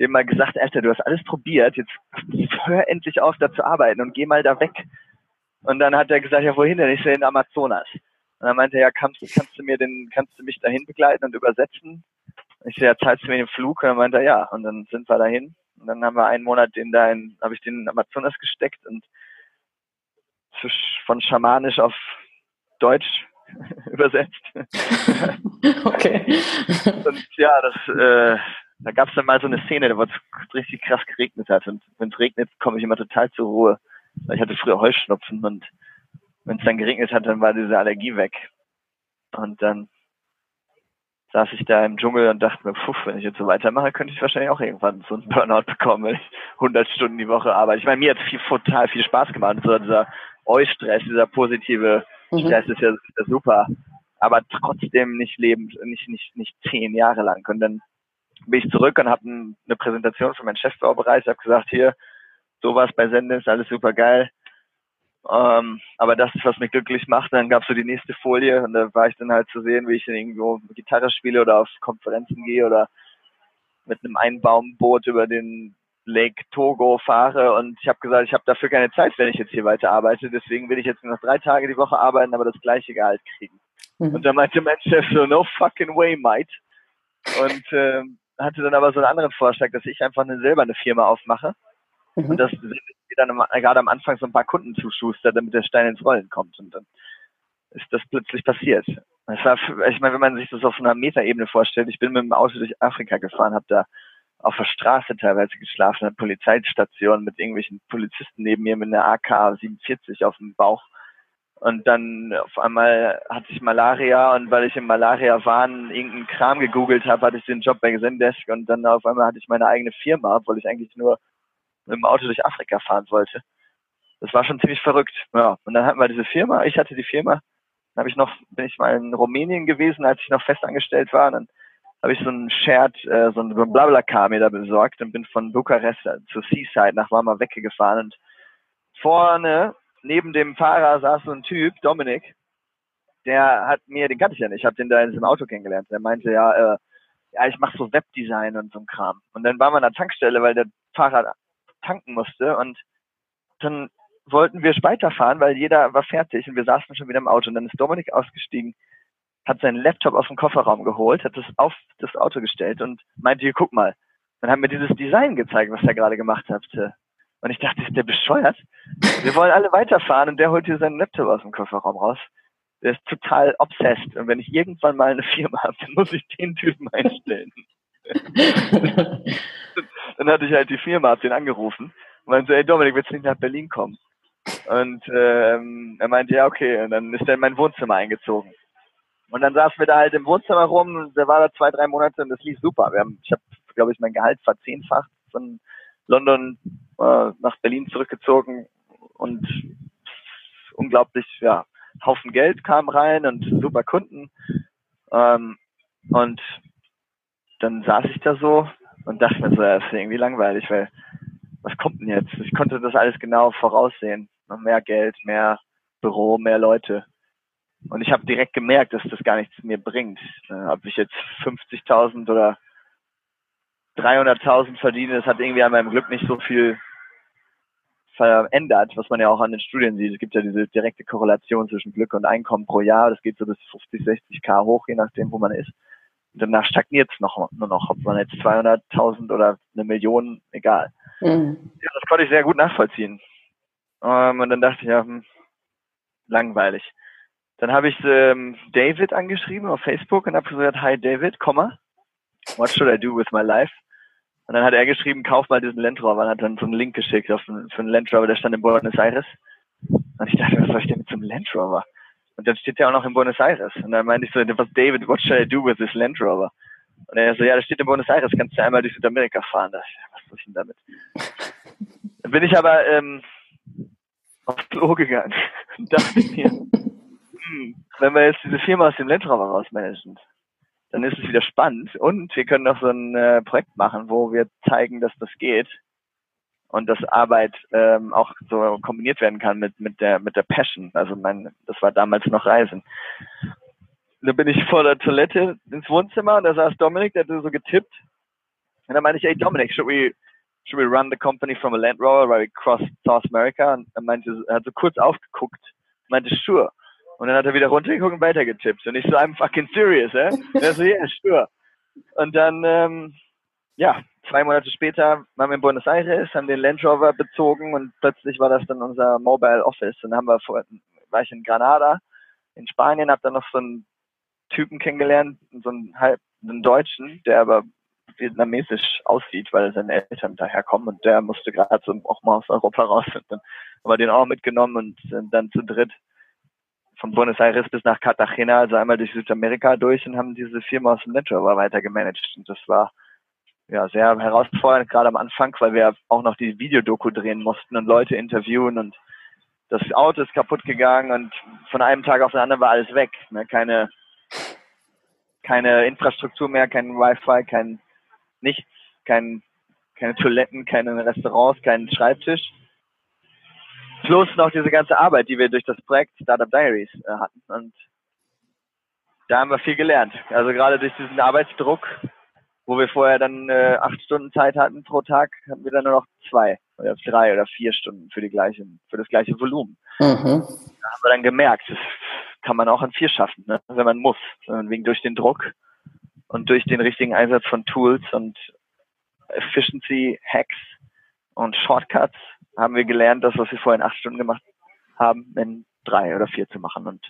dem mal gesagt, Alter, du hast alles probiert, jetzt hör endlich auf, da zu arbeiten und geh mal da weg. Und dann hat er gesagt, ja, wohin denn? Ich sehe in Amazonas. Und dann meinte er, ja, kannst, kannst du mir den, kannst du mich dahin begleiten und übersetzen? Ich sehe, ja, zahlst du mir den Flug? Und dann meinte er, ja. Und dann sind wir dahin. Und dann haben wir einen Monat den da in, habe ich den in Amazonas gesteckt und von schamanisch auf Deutsch übersetzt. okay. Und ja, das, äh, da gab es dann mal so eine Szene, wo es richtig krass geregnet hat. Und wenn es regnet, komme ich immer total zur Ruhe. Ich hatte früher Heuschnupfen und wenn es dann geregnet hat, dann war diese Allergie weg. Und dann saß ich da im Dschungel und dachte mir, puff, wenn ich jetzt so weitermache, könnte ich wahrscheinlich auch irgendwann so einen Burnout bekommen, wenn ich 100 Stunden die Woche arbeite. Ich meine, mir hat es viel, total viel Spaß gemacht. So dieser Eustress, dieser positive mhm. Stress ist ja, ist ja super. Aber trotzdem nicht leben, nicht, nicht, nicht zehn Jahre lang. Und dann bin ich zurück und habe eine Präsentation für meinen Chef vorbereitet. habe gesagt, hier, sowas bei Sende ist alles super geil. Ähm, aber das ist, was mich glücklich macht. Dann gab es so die nächste Folie und da war ich dann halt zu sehen, wie ich dann irgendwo Gitarre spiele oder auf Konferenzen gehe oder mit einem Einbaumboot über den Lake Togo fahre und ich habe gesagt, ich habe dafür keine Zeit, wenn ich jetzt hier weiter arbeite. Deswegen will ich jetzt nur noch drei Tage die Woche arbeiten, aber das gleiche Gehalt kriegen. Mhm. Und da meinte mein Chef so, no fucking way, mate. Und ähm, hatte dann aber so einen anderen Vorschlag, dass ich einfach eine, selber eine Firma aufmache mhm. und das dann gerade am Anfang so ein paar Kunden zuschuster, damit der Stein ins Rollen kommt. Und dann ist das plötzlich passiert. Es war, ich meine, wenn man sich das auf einer Metaebene vorstellt, ich bin mit dem Auto durch Afrika gefahren, habe da auf der Straße teilweise geschlafen, eine Polizeistation mit irgendwelchen Polizisten neben mir mit einer AK-47 auf dem Bauch. Und dann auf einmal hatte ich Malaria und weil ich im Malaria-Wahn irgendeinen Kram gegoogelt habe, hatte ich den Job bei Zendesk und dann auf einmal hatte ich meine eigene Firma, obwohl ich eigentlich nur mit dem Auto durch Afrika fahren wollte. Das war schon ziemlich verrückt. Ja. Und dann hatten wir diese Firma, ich hatte die Firma, dann habe ich noch, bin ich mal in Rumänien gewesen, als ich noch festangestellt war. Dann habe ich so ein Shared, äh, so ein Blablacar mir da besorgt und bin von Bukarest zur Seaside nach Warmer Wecke gefahren und vorne neben dem Fahrer saß so ein Typ, Dominik, der hat mir, den kannte ich ja nicht, ich habe den da in diesem Auto kennengelernt. Der meinte ja, äh, ja, ich mache so Webdesign und so ein Kram. Und dann waren wir an der Tankstelle, weil der Fahrer tanken musste und dann wollten wir weiterfahren, weil jeder war fertig und wir saßen schon wieder im Auto. Und dann ist Dominik ausgestiegen, hat seinen Laptop aus dem Kofferraum geholt, hat das auf das Auto gestellt und meinte, hier, guck mal. Dann haben mir dieses Design gezeigt, was er gerade gemacht hat. Und ich dachte, ist der bescheuert? Wir wollen alle weiterfahren und der holt hier seinen Laptop aus dem Kofferraum raus. Der ist total obsessed. Und wenn ich irgendwann mal eine Firma habe, dann muss ich den Typen einstellen. dann hatte ich halt die Firma, hab den angerufen und meinte so, ey Dominik, willst du nicht nach Berlin kommen? Und ähm, er meinte, ja, okay. Und dann ist er in mein Wohnzimmer eingezogen. Und dann saßen wir da halt im Wohnzimmer rum und der war da zwei, drei Monate und das lief super. Wir haben, ich habe, glaube ich, mein Gehalt verzehnfacht von London äh, nach Berlin zurückgezogen und unglaublich, ja, Haufen Geld kam rein und super Kunden. Ähm, und dann saß ich da so und dachte mir so, ja, das ist irgendwie langweilig, weil was kommt denn jetzt? Ich konnte das alles genau voraussehen. Mehr Geld, mehr Büro, mehr Leute. Und ich habe direkt gemerkt, dass das gar nichts mir bringt. Äh, ob ich jetzt 50.000 oder 300.000 verdiene, das hat irgendwie an meinem Glück nicht so viel verändert, was man ja auch an den Studien sieht. Es gibt ja diese direkte Korrelation zwischen Glück und Einkommen pro Jahr. Das geht so bis 50, 60 K hoch, je nachdem, wo man ist. Und danach stagniert es noch, nur noch, ob man jetzt 200.000 oder eine Million, egal. Mhm. Ja, das konnte ich sehr gut nachvollziehen. Ähm, und dann dachte ich, ja, hm, langweilig. Dann habe ich ähm, David angeschrieben auf Facebook und habe gesagt, hi David, Komma, what should I do with my life? Und dann hat er geschrieben, kauf mal diesen Land Rover und hat dann so einen Link geschickt auf, für einen Land Rover, der stand in Buenos Aires. Und ich dachte, was soll ich denn mit so einem Land Rover? Und dann steht der auch noch in Buenos Aires. Und dann meinte ich so, was David, what should I do with this Land Rover? Und er so, ja, das steht in Buenos Aires, kannst du einmal durch Südamerika fahren. Da was soll ich denn damit? Dann bin ich aber ähm, aufs Klo gegangen und dachte mir, hm, wenn wir jetzt diese Firma aus dem Land Rover rausmanagen, dann ist es wieder spannend. Und wir können noch so ein äh, Projekt machen, wo wir zeigen, dass das geht und dass Arbeit ähm, auch so kombiniert werden kann mit mit der mit der Passion. Also mein, das war damals noch Reisen. Da bin ich vor der Toilette ins Wohnzimmer und da saß Dominik, der hat so getippt. Und dann meinte ich, hey Dominik, should we should we run the company from a Land Rover while we cross South America? Und er meinte, er hat so kurz aufgeguckt, meinte, sure. Und dann hat er wieder runtergeguckt und weitergetippt. Und ich so, I'm fucking serious, eh? Und er so, yeah, sure. Und dann, ähm, ja, zwei Monate später waren wir in Buenos Aires, haben den Land Rover bezogen und plötzlich war das dann unser Mobile Office. Und dann haben wir vor, war ich in Granada, in Spanien, habe dann noch so einen Typen kennengelernt, so einen halb, einen Deutschen, der aber vietnamesisch aussieht, weil seine Eltern daherkommen und der musste gerade so auch mal aus Europa raus. Und dann haben wir den auch mitgenommen und sind dann zu dritt von Buenos Aires bis nach Cartagena, also einmal durch Südamerika durch und haben diese Firma aus dem Rover weiter gemanagt. Und das war ja sehr herausfordernd, gerade am Anfang, weil wir auch noch die Videodoku drehen mussten und Leute interviewen und das Auto ist kaputt gegangen und von einem Tag auf den anderen war alles weg. Ne? Keine, keine Infrastruktur mehr, kein Wi-Fi, kein nichts, kein, keine Toiletten, keine Restaurants, kein Schreibtisch. Plus noch diese ganze Arbeit, die wir durch das Projekt Startup Diaries äh, hatten. Und da haben wir viel gelernt. Also gerade durch diesen Arbeitsdruck, wo wir vorher dann äh, acht Stunden Zeit hatten pro Tag, hatten wir dann nur noch zwei oder drei oder vier Stunden für die gleiche, für das gleiche Volumen. Mhm. Da haben wir dann gemerkt, das kann man auch an vier schaffen, ne? wenn man muss. Wegen durch den Druck und durch den richtigen Einsatz von Tools und Efficiency Hacks und Shortcuts haben wir gelernt, das, was wir vorher in acht Stunden gemacht haben, in drei oder vier zu machen. Und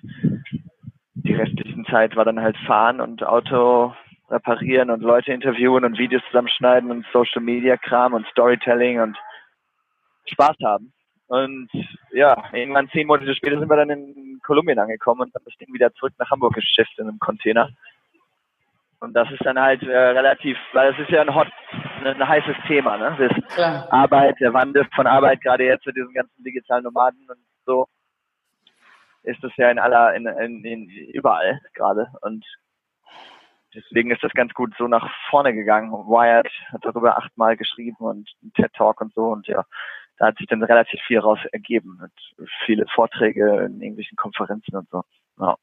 die restlichen Zeit war dann halt fahren und Auto reparieren und Leute interviewen und Videos zusammenschneiden und Social Media Kram und Storytelling und Spaß haben. Und ja, irgendwann zehn Monate später sind wir dann in Kolumbien angekommen und haben das Ding wieder zurück nach Hamburg geschifft in einem Container. Und das ist dann halt äh, relativ, weil es ist ja ein hot, ein heißes Thema, ne? Das ja. Arbeit, der Wandel von Arbeit, gerade jetzt mit diesen ganzen digitalen Nomaden und so, ist das ja in aller, in, in, in überall gerade. Und deswegen ist das ganz gut so nach vorne gegangen. Wired hat darüber achtmal geschrieben und TED Talk und so und ja, da hat sich dann relativ viel raus ergeben und viele Vorträge in irgendwelchen Konferenzen und so. Ja.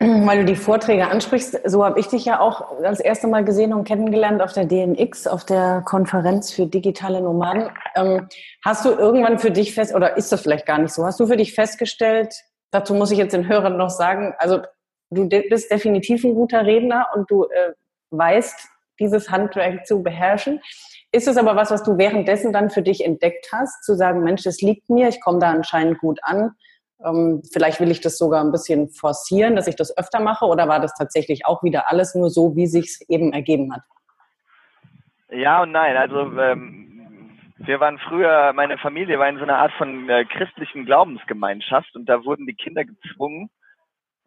Weil du die Vorträge ansprichst, so habe ich dich ja auch das erste Mal gesehen und kennengelernt auf der DNX, auf der Konferenz für digitale Nomaden. Ähm, hast du irgendwann für dich fest, oder ist das vielleicht gar nicht so, hast du für dich festgestellt, dazu muss ich jetzt den Hörern noch sagen, also du bist definitiv ein guter Redner und du äh, weißt, dieses Handwerk zu beherrschen. Ist es aber was, was du währenddessen dann für dich entdeckt hast, zu sagen, Mensch, das liegt mir, ich komme da anscheinend gut an vielleicht will ich das sogar ein bisschen forcieren, dass ich das öfter mache oder war das tatsächlich auch wieder alles nur so, wie sich es eben ergeben hat? Ja und nein. Also ähm, wir waren früher, meine Familie war in so einer Art von äh, christlichen Glaubensgemeinschaft und da wurden die Kinder gezwungen,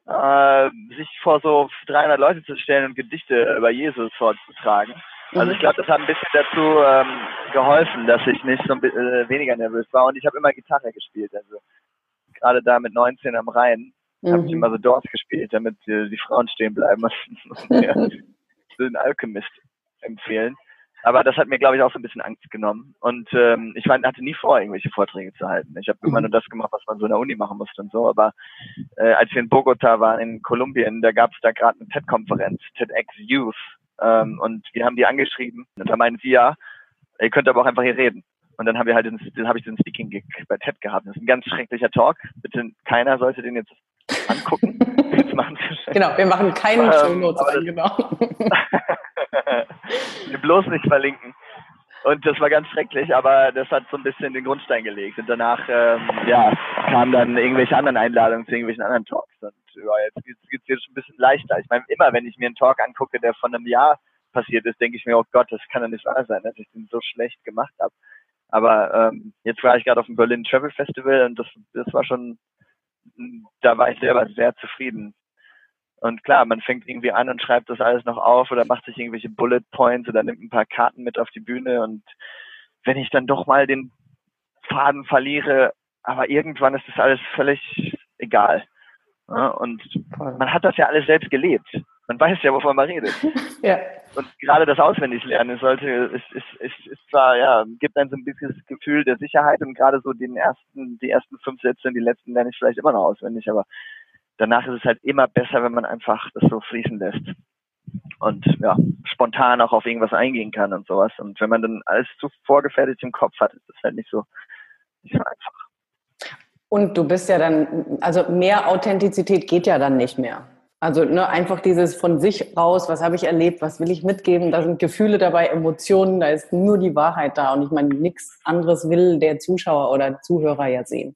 äh, sich vor so 300 Leute zu stellen und Gedichte über Jesus vorzutragen. Also mhm. ich glaube, das hat ein bisschen dazu ähm, geholfen, dass ich nicht so ein bisschen, äh, weniger nervös war und ich habe immer Gitarre gespielt. Also gerade da mit 19 am Rhein, mhm. habe ich immer so Doors gespielt, damit die, die Frauen stehen bleiben und ja, den Alchemist empfehlen. Aber das hat mir, glaube ich, auch so ein bisschen Angst genommen. Und ähm, ich war, hatte nie vor, irgendwelche Vorträge zu halten. Ich habe immer mhm. nur das gemacht, was man so in der Uni machen musste und so. Aber äh, als wir in Bogota waren, in Kolumbien, da gab es da gerade eine TED-Konferenz, TEDx Youth. Ähm, und wir haben die angeschrieben. Und da meinen sie ja, ihr könnt aber auch einfach hier reden. Und dann haben wir halt den, den habe ich den Speaking Gig bei TED gehabt. Das ist ein ganz schrecklicher Talk. Bitte keiner sollte den jetzt angucken. jetzt machen genau, wir machen keinen ähm, Show Notes rein, genau. bloß nicht verlinken. Und das war ganz schrecklich, aber das hat so ein bisschen den Grundstein gelegt. Und danach, ähm, ja, kamen dann irgendwelche anderen Einladungen zu irgendwelchen anderen Talks. Und ja, jetzt geht es jetzt ein bisschen leichter. Ich meine, immer wenn ich mir einen Talk angucke, der von einem Jahr passiert ist, denke ich mir, oh Gott, das kann ja nicht wahr sein, dass ich den so schlecht gemacht habe. Aber ähm, jetzt war ich gerade auf dem Berlin Travel Festival und das, das war schon, da war ich selber sehr zufrieden. Und klar, man fängt irgendwie an und schreibt das alles noch auf oder macht sich irgendwelche Bullet Points oder nimmt ein paar Karten mit auf die Bühne und wenn ich dann doch mal den Faden verliere, aber irgendwann ist das alles völlig egal. Ja, und man hat das ja alles selbst gelebt. Man weiß ja, wovon man redet. ja. Und gerade das Auswendiglernen sollte, ist, ist, ist, ist zwar, ja, gibt einem so ein bisschen das Gefühl der Sicherheit und gerade so den ersten, die ersten fünf Sätze und die letzten lerne ich vielleicht immer noch auswendig, aber danach ist es halt immer besser, wenn man einfach das so fließen lässt und ja, spontan auch auf irgendwas eingehen kann und sowas. Und wenn man dann alles zu vorgefertigt im Kopf hat, ist das halt nicht so, nicht so einfach. Und du bist ja dann, also mehr Authentizität geht ja dann nicht mehr. Also ne, einfach dieses von sich raus, was habe ich erlebt, was will ich mitgeben, da sind Gefühle dabei, Emotionen, da ist nur die Wahrheit da. Und ich meine, nichts anderes will der Zuschauer oder Zuhörer ja sehen.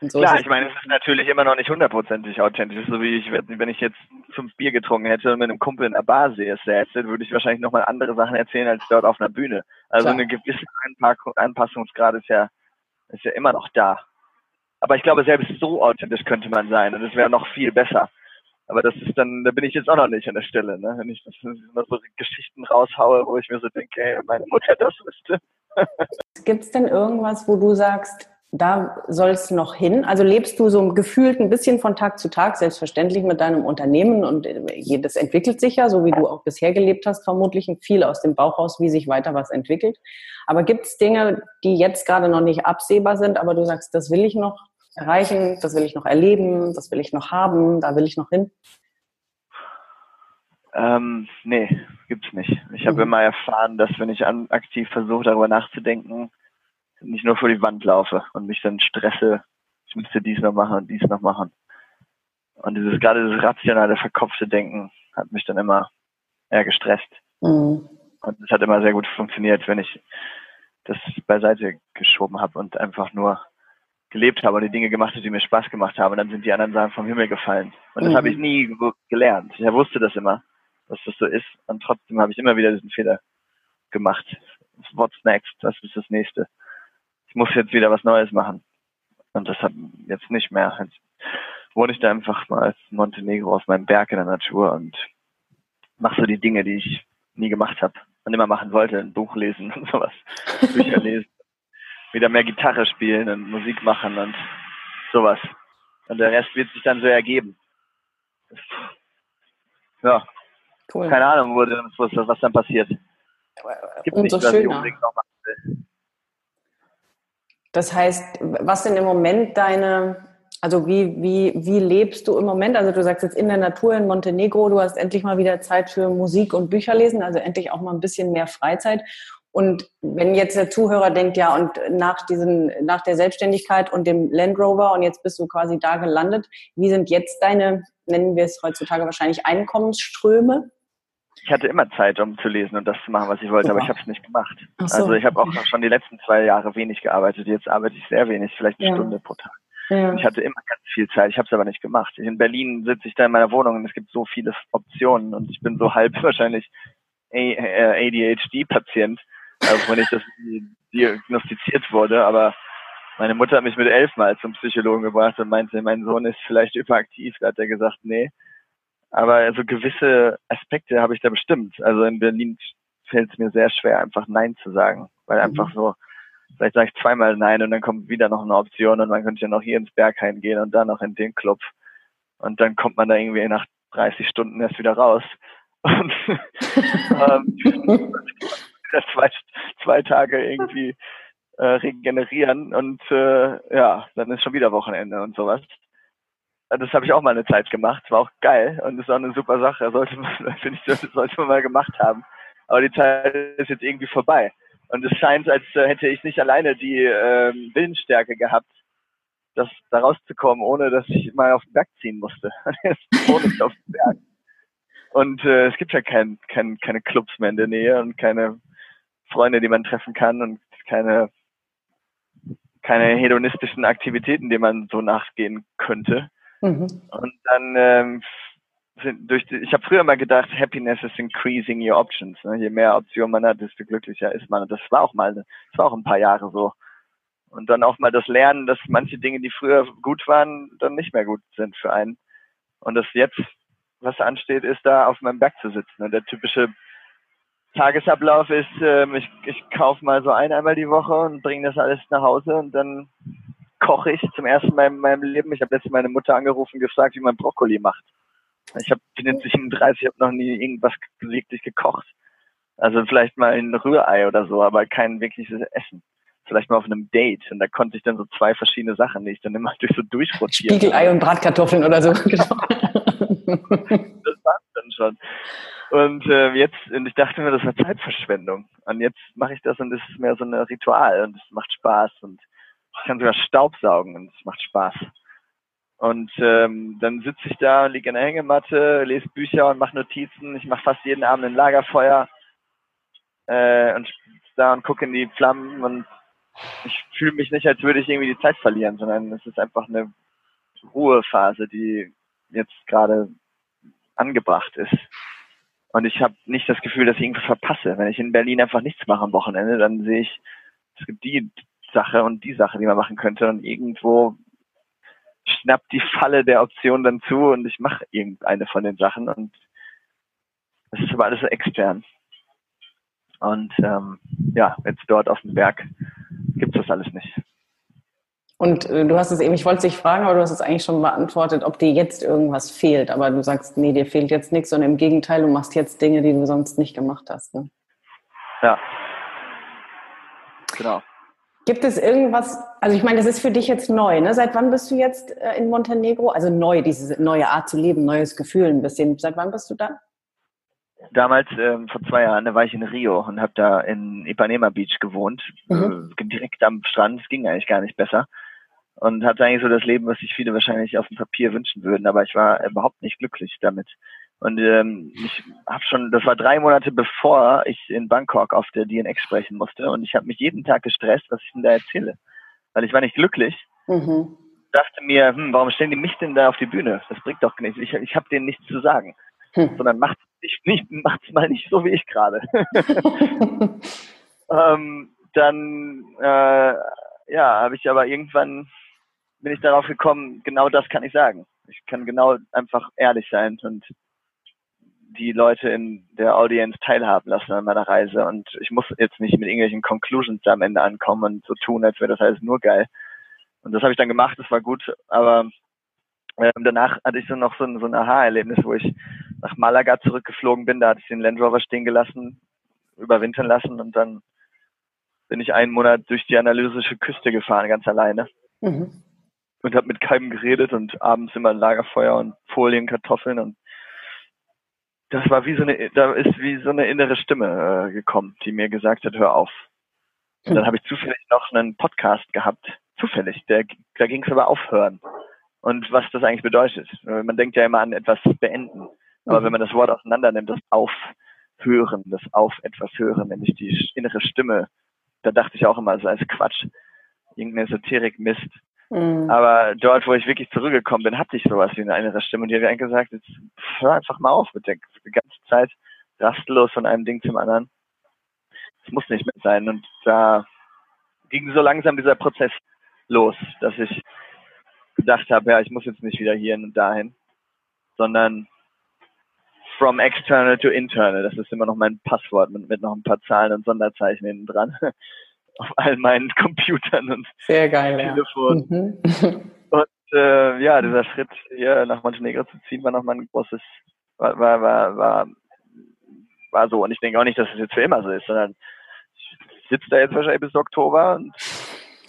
So Klar, ich meine, es ist natürlich immer noch nicht hundertprozentig authentisch, so wie ich, wenn ich jetzt fünf Bier getrunken hätte und mit einem Kumpel in der Bar säße, würde ich wahrscheinlich nochmal andere Sachen erzählen als dort auf einer Bühne. Also Klar. eine gewisse Anpassungsgrad ist ja, ist ja immer noch da. Aber ich glaube, selbst so authentisch könnte man sein und es wäre noch viel besser. Aber das ist dann, da bin ich jetzt auch noch nicht an der Stelle, ne? Wenn ich immer so Geschichten raushaue, wo ich mir so denke, hey, meine Mutter das wüsste. Gibt es denn irgendwas, wo du sagst, da soll es noch hin? Also lebst du so gefühlt ein bisschen von Tag zu Tag, selbstverständlich mit deinem Unternehmen und äh, das entwickelt sich ja, so wie du auch bisher gelebt hast, vermutlich viel aus dem Bauch raus, wie sich weiter was entwickelt. Aber gibt es Dinge, die jetzt gerade noch nicht absehbar sind, aber du sagst, das will ich noch erreichen, das will ich noch erleben, das will ich noch haben, da will ich noch hin? Ähm, nee, gibt's nicht. Ich habe mhm. immer erfahren, dass wenn ich an, aktiv versuche, darüber nachzudenken, nicht nur vor die Wand laufe und mich dann stresse, ich müsste dies noch machen und dies noch machen. Und dieses gerade dieses rationale, verkopfte Denken hat mich dann immer eher gestresst. Mhm. Und es hat immer sehr gut funktioniert, wenn ich das beiseite geschoben habe und einfach nur gelebt habe und die Dinge gemacht habe, die mir Spaß gemacht haben. Und dann sind die anderen Sachen vom Himmel gefallen. Und das mhm. habe ich nie gelernt. Ich wusste das immer, dass das so ist. Und trotzdem habe ich immer wieder diesen Fehler gemacht. What's next? Was ist das nächste? Ich muss jetzt wieder was Neues machen. Und das hat jetzt nicht mehr. Jetzt wohne ich da einfach mal als Montenegro auf meinem Berg in der Natur und mache so die Dinge, die ich nie gemacht habe und immer machen wollte. Ein Buch lesen und sowas. Bücher lesen wieder mehr Gitarre spielen und Musik machen und sowas. Und der Rest wird sich dann so ergeben. Ja. Cool. Keine Ahnung, wo, was dann passiert. Gibt Umso nicht, schöner. Das heißt, was sind im Moment deine, also wie, wie, wie lebst du im Moment? Also du sagst jetzt in der Natur in Montenegro, du hast endlich mal wieder Zeit für Musik und Bücher lesen, also endlich auch mal ein bisschen mehr Freizeit. Und wenn jetzt der Zuhörer denkt, ja, und nach diesen, nach der Selbstständigkeit und dem Land Rover und jetzt bist du quasi da gelandet, wie sind jetzt deine, nennen wir es heutzutage wahrscheinlich Einkommensströme? Ich hatte immer Zeit, um zu lesen und das zu machen, was ich wollte, Super. aber ich habe es nicht gemacht. So. Also ich habe auch schon die letzten zwei Jahre wenig gearbeitet. Jetzt arbeite ich sehr wenig, vielleicht eine ja. Stunde pro Tag. Ja. Ich hatte immer ganz viel Zeit, ich habe es aber nicht gemacht. In Berlin sitze ich da in meiner Wohnung und es gibt so viele Optionen und ich bin so halb wahrscheinlich ADHD-Patient also wenn ich das diagnostiziert wurde, aber meine Mutter hat mich mit elf Mal zum Psychologen gebracht und meinte, mein Sohn ist vielleicht überaktiv. Da hat er gesagt, nee. Aber also gewisse Aspekte habe ich da bestimmt. Also in Berlin fällt es mir sehr schwer, einfach Nein zu sagen. Weil mhm. einfach so, vielleicht sage ich zweimal Nein und dann kommt wieder noch eine Option und man könnte ja noch hier ins Bergheim gehen und dann noch in den Club. Und dann kommt man da irgendwie nach 30 Stunden erst wieder raus. Und, ähm, zwei, zwei Tage irgendwie äh, regenerieren und äh, ja, dann ist schon wieder Wochenende und sowas. Das habe ich auch mal eine Zeit gemacht, war auch geil und ist auch eine super Sache, sollte man, finde ich, sollte man mal gemacht haben. Aber die Zeit ist jetzt irgendwie vorbei. Und es scheint, als äh, hätte ich nicht alleine die äh, Willensstärke gehabt, das da rauszukommen, ohne dass ich mal auf den Berg ziehen musste. ohne auf den Berg. Und äh, es gibt ja kein, kein, keine Clubs mehr in der Nähe und keine Freunde, die man treffen kann und keine, keine hedonistischen Aktivitäten, denen man so nachgehen könnte. Mhm. Und dann ähm, sind durch die, ich habe früher mal gedacht, Happiness is increasing your options. Ne? Je mehr Optionen man hat, desto glücklicher ist man. Und das war auch mal, das war auch ein paar Jahre so. Und dann auch mal das Lernen, dass manche Dinge, die früher gut waren, dann nicht mehr gut sind für einen. Und das jetzt, was ansteht, ist da auf meinem Berg zu sitzen. Und der typische Tagesablauf ist, ähm, ich, ich kaufe mal so ein einmal die Woche und bringe das alles nach Hause und dann koche ich zum ersten Mal in meinem Leben. Ich habe letztens meine Mutter angerufen und gefragt, wie man Brokkoli macht. Ich habe bin jetzt 37, habe noch nie irgendwas wirklich gekocht. Also vielleicht mal ein Rührei oder so, aber kein wirkliches Essen. Vielleicht mal auf einem Date und da konnte ich dann so zwei verschiedene Sachen, die ich dann immer durch so durchrotiere. Spiegelei und Bratkartoffeln oder so. Genau. dann schon. Und äh, jetzt, und ich dachte mir, das war Zeitverschwendung. Und jetzt mache ich das und es ist mehr so ein Ritual und es macht Spaß und ich kann sogar Staubsaugen und es macht Spaß. Und ähm, dann sitze ich da, liege in der Hängematte, lese Bücher und mache Notizen. Ich mache fast jeden Abend ein Lagerfeuer äh, und da und gucke in die Flammen und ich fühle mich nicht, als würde ich irgendwie die Zeit verlieren, sondern es ist einfach eine Ruhephase, die jetzt gerade angebracht ist. Und ich habe nicht das Gefühl, dass ich irgendwas verpasse. Wenn ich in Berlin einfach nichts mache am Wochenende, dann sehe ich, es gibt die Sache und die Sache, die man machen könnte. Und irgendwo schnappt die Falle der Option dann zu und ich mache irgendeine von den Sachen. Und das ist aber alles extern. Und ähm, ja, jetzt dort auf dem Berg gibt es das alles nicht. Und äh, du hast es eben, ich wollte dich fragen, aber du hast es eigentlich schon beantwortet, ob dir jetzt irgendwas fehlt. Aber du sagst, nee, dir fehlt jetzt nichts, sondern im Gegenteil, du machst jetzt Dinge, die du sonst nicht gemacht hast. Ne? Ja. Genau. Gibt es irgendwas, also ich meine, das ist für dich jetzt neu, ne? Seit wann bist du jetzt äh, in Montenegro? Also neu, diese neue Art zu leben, neues Gefühl ein bisschen. Seit wann bist du da? Damals, ähm, vor zwei Jahren, da war ich in Rio und habe da in Ipanema Beach gewohnt, mhm. äh, direkt am Strand. Es ging eigentlich gar nicht besser und hatte eigentlich so das Leben, was sich viele wahrscheinlich auf dem Papier wünschen würden, aber ich war überhaupt nicht glücklich damit. Und ähm, ich habe schon, das war drei Monate bevor ich in Bangkok auf der DNX sprechen musste und ich habe mich jeden Tag gestresst, was ich denn da erzähle. Weil ich war nicht glücklich Mhm. Dachte mir, hm, warum stellen die mich denn da auf die Bühne? Das bringt doch nichts. Ich, ich habe denen nichts zu sagen. Hm. Sondern macht nicht, nicht, macht's mal nicht so wie ich gerade. ähm, dann äh, ja, habe ich aber irgendwann bin ich darauf gekommen, genau das kann ich sagen. Ich kann genau einfach ehrlich sein und die Leute in der Audience teilhaben lassen an meiner Reise. Und ich muss jetzt nicht mit irgendwelchen Conclusions am Ende ankommen und so tun, als wäre das alles nur geil. Und das habe ich dann gemacht, das war gut. Aber ähm, danach hatte ich so noch so ein, so ein Aha-Erlebnis, wo ich nach Malaga zurückgeflogen bin. Da hatte ich den Land Rover stehen gelassen, überwintern lassen und dann bin ich einen Monat durch die analysische Küste gefahren, ganz alleine. Mhm. Und habe mit keinem geredet und abends immer ein Lagerfeuer und Folien, Kartoffeln und das war wie so eine, da ist wie so eine innere Stimme äh, gekommen, die mir gesagt hat, hör auf. Und dann habe ich zufällig noch einen Podcast gehabt, zufällig, der, da ging es aber aufhören. Und was das eigentlich bedeutet. Man denkt ja immer an etwas beenden. Aber mhm. wenn man das Wort auseinander nimmt, das Aufhören, das Auf etwas hören, nämlich die innere Stimme, da dachte ich auch immer, das ist Quatsch. Irgendeine Esoterik Mist. Mhm. Aber dort, wo ich wirklich zurückgekommen bin, hatte ich sowas wie eine innere Stimme. Die hat mir gesagt, jetzt hör einfach mal auf mit der ganzen Zeit rastlos von einem Ding zum anderen. Es muss nicht mehr sein. Und da ging so langsam dieser Prozess los, dass ich gedacht habe, ja, ich muss jetzt nicht wieder hierhin und dahin, sondern from external to internal. Das ist immer noch mein Passwort mit, mit noch ein paar Zahlen und Sonderzeichen hinten dran auf all meinen Computern und Sehr geil, Telefon. Ja. Mhm. Und äh, ja, dieser Schritt hier nach Montenegro zu ziehen, war nochmal ein großes, war, war, war, war, war so. Und ich denke auch nicht, dass es jetzt für immer so ist, sondern ich sitze da jetzt wahrscheinlich bis Oktober und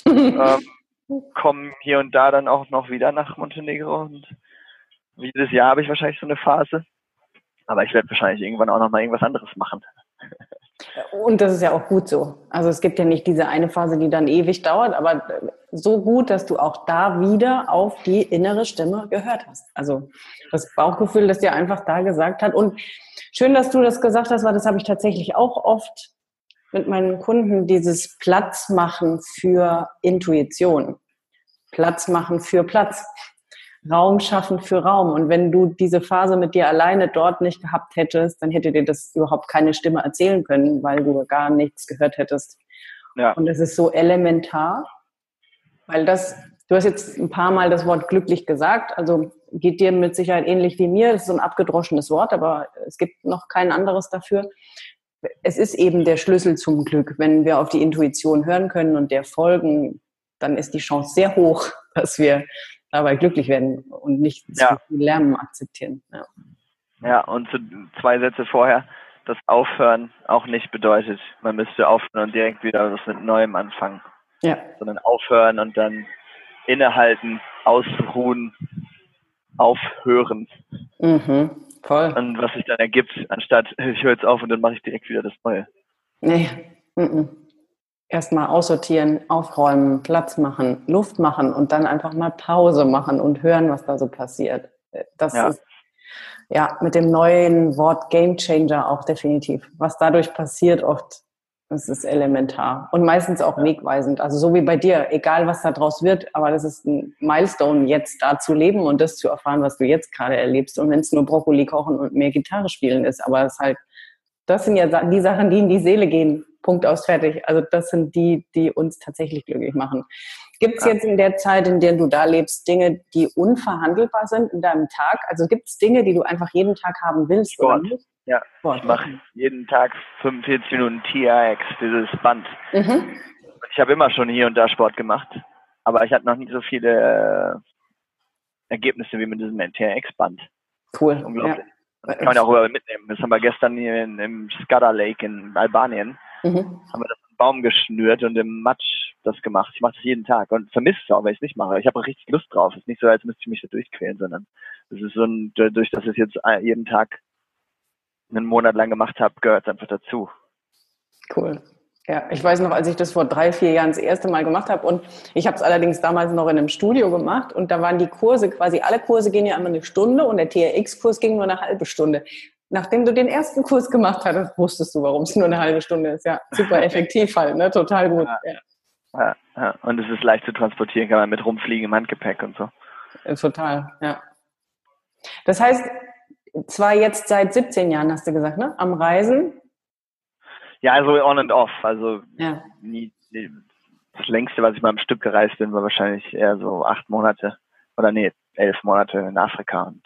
ähm, komme hier und da dann auch noch wieder nach Montenegro und jedes Jahr habe ich wahrscheinlich so eine Phase. Aber ich werde wahrscheinlich irgendwann auch noch mal irgendwas anderes machen. Und das ist ja auch gut so. Also es gibt ja nicht diese eine Phase, die dann ewig dauert, aber so gut, dass du auch da wieder auf die innere Stimme gehört hast. Also das Bauchgefühl, das dir einfach da gesagt hat. Und schön, dass du das gesagt hast, weil das habe ich tatsächlich auch oft mit meinen Kunden, dieses Platz machen für Intuition. Platz machen für Platz. Raum schaffen für Raum. Und wenn du diese Phase mit dir alleine dort nicht gehabt hättest, dann hätte dir das überhaupt keine Stimme erzählen können, weil du gar nichts gehört hättest. Ja. Und das ist so elementar, weil das, du hast jetzt ein paar Mal das Wort glücklich gesagt, also geht dir mit Sicherheit ähnlich wie mir. Das ist so ein abgedroschenes Wort, aber es gibt noch kein anderes dafür. Es ist eben der Schlüssel zum Glück. Wenn wir auf die Intuition hören können und der folgen, dann ist die Chance sehr hoch, dass wir dabei glücklich werden und nicht ja. zu viel Lärm akzeptieren. Ja. ja, und zu, zwei Sätze vorher, das Aufhören auch nicht bedeutet, man müsste aufhören und direkt wieder was mit Neuem anfangen. Ja. Sondern aufhören und dann innehalten, ausruhen, aufhören. Mhm, voll. Und was sich dann ergibt, anstatt ich höre jetzt auf und dann mache ich direkt wieder das Neue. Nee. Mhm erstmal aussortieren, aufräumen, Platz machen, Luft machen und dann einfach mal Pause machen und hören, was da so passiert. Das ja. ist ja mit dem neuen Wort Game Changer auch definitiv. Was dadurch passiert oft, das ist elementar und meistens auch wegweisend. Also so wie bei dir, egal was da draus wird, aber das ist ein Milestone, jetzt da zu leben und das zu erfahren, was du jetzt gerade erlebst. Und wenn es nur Brokkoli kochen und mehr Gitarre spielen ist, aber es halt, das sind ja die Sachen, die in die Seele gehen Punkt aus fertig. Also das sind die, die uns tatsächlich glücklich machen. Gibt es jetzt in der Zeit, in der du da lebst, Dinge, die unverhandelbar sind in deinem Tag? Also gibt es Dinge, die du einfach jeden Tag haben willst? Sport. Oder Ja, Sport. ich mache jeden Tag 45 Minuten TRX, dieses Band. Mhm. Ich habe immer schon hier und da Sport gemacht, aber ich hatte noch nie so viele äh, Ergebnisse wie mit diesem TRX-Band. Cool. Unglaublich. Ja. Das kann man ja auch rüber mitnehmen. Das haben wir gestern hier in, im Skada Lake in Albanien mhm. haben wir das einen Baum geschnürt und im Matsch das gemacht. Ich mache das jeden Tag und vermisse es auch, wenn ich es nicht mache. Ich habe auch richtig Lust drauf. Es ist nicht so, als müsste ich mich da durchquälen, sondern es ist so ein, durch dass ich es jetzt jeden Tag einen Monat lang gemacht habe, gehört es einfach dazu. Cool. Ja, ich weiß noch, als ich das vor drei, vier Jahren das erste Mal gemacht habe und ich habe es allerdings damals noch in einem Studio gemacht und da waren die Kurse quasi, alle Kurse gehen ja einmal eine Stunde und der TRX-Kurs ging nur eine halbe Stunde nachdem du den ersten Kurs gemacht hattest, wusstest du, warum es nur eine halbe Stunde ist. Ja, super effektiv halt, ne? Total gut. Ja. Ja, ja. Und es ist leicht zu transportieren, kann man mit rumfliegen im Handgepäck und so. Total, ja. Das heißt, zwar jetzt seit 17 Jahren, hast du gesagt, ne? Am Reisen? Ja, also on and off. Also ja. nie, das längste, was ich mal am Stück gereist bin, war wahrscheinlich eher so acht Monate. Oder nee, elf Monate in Afrika und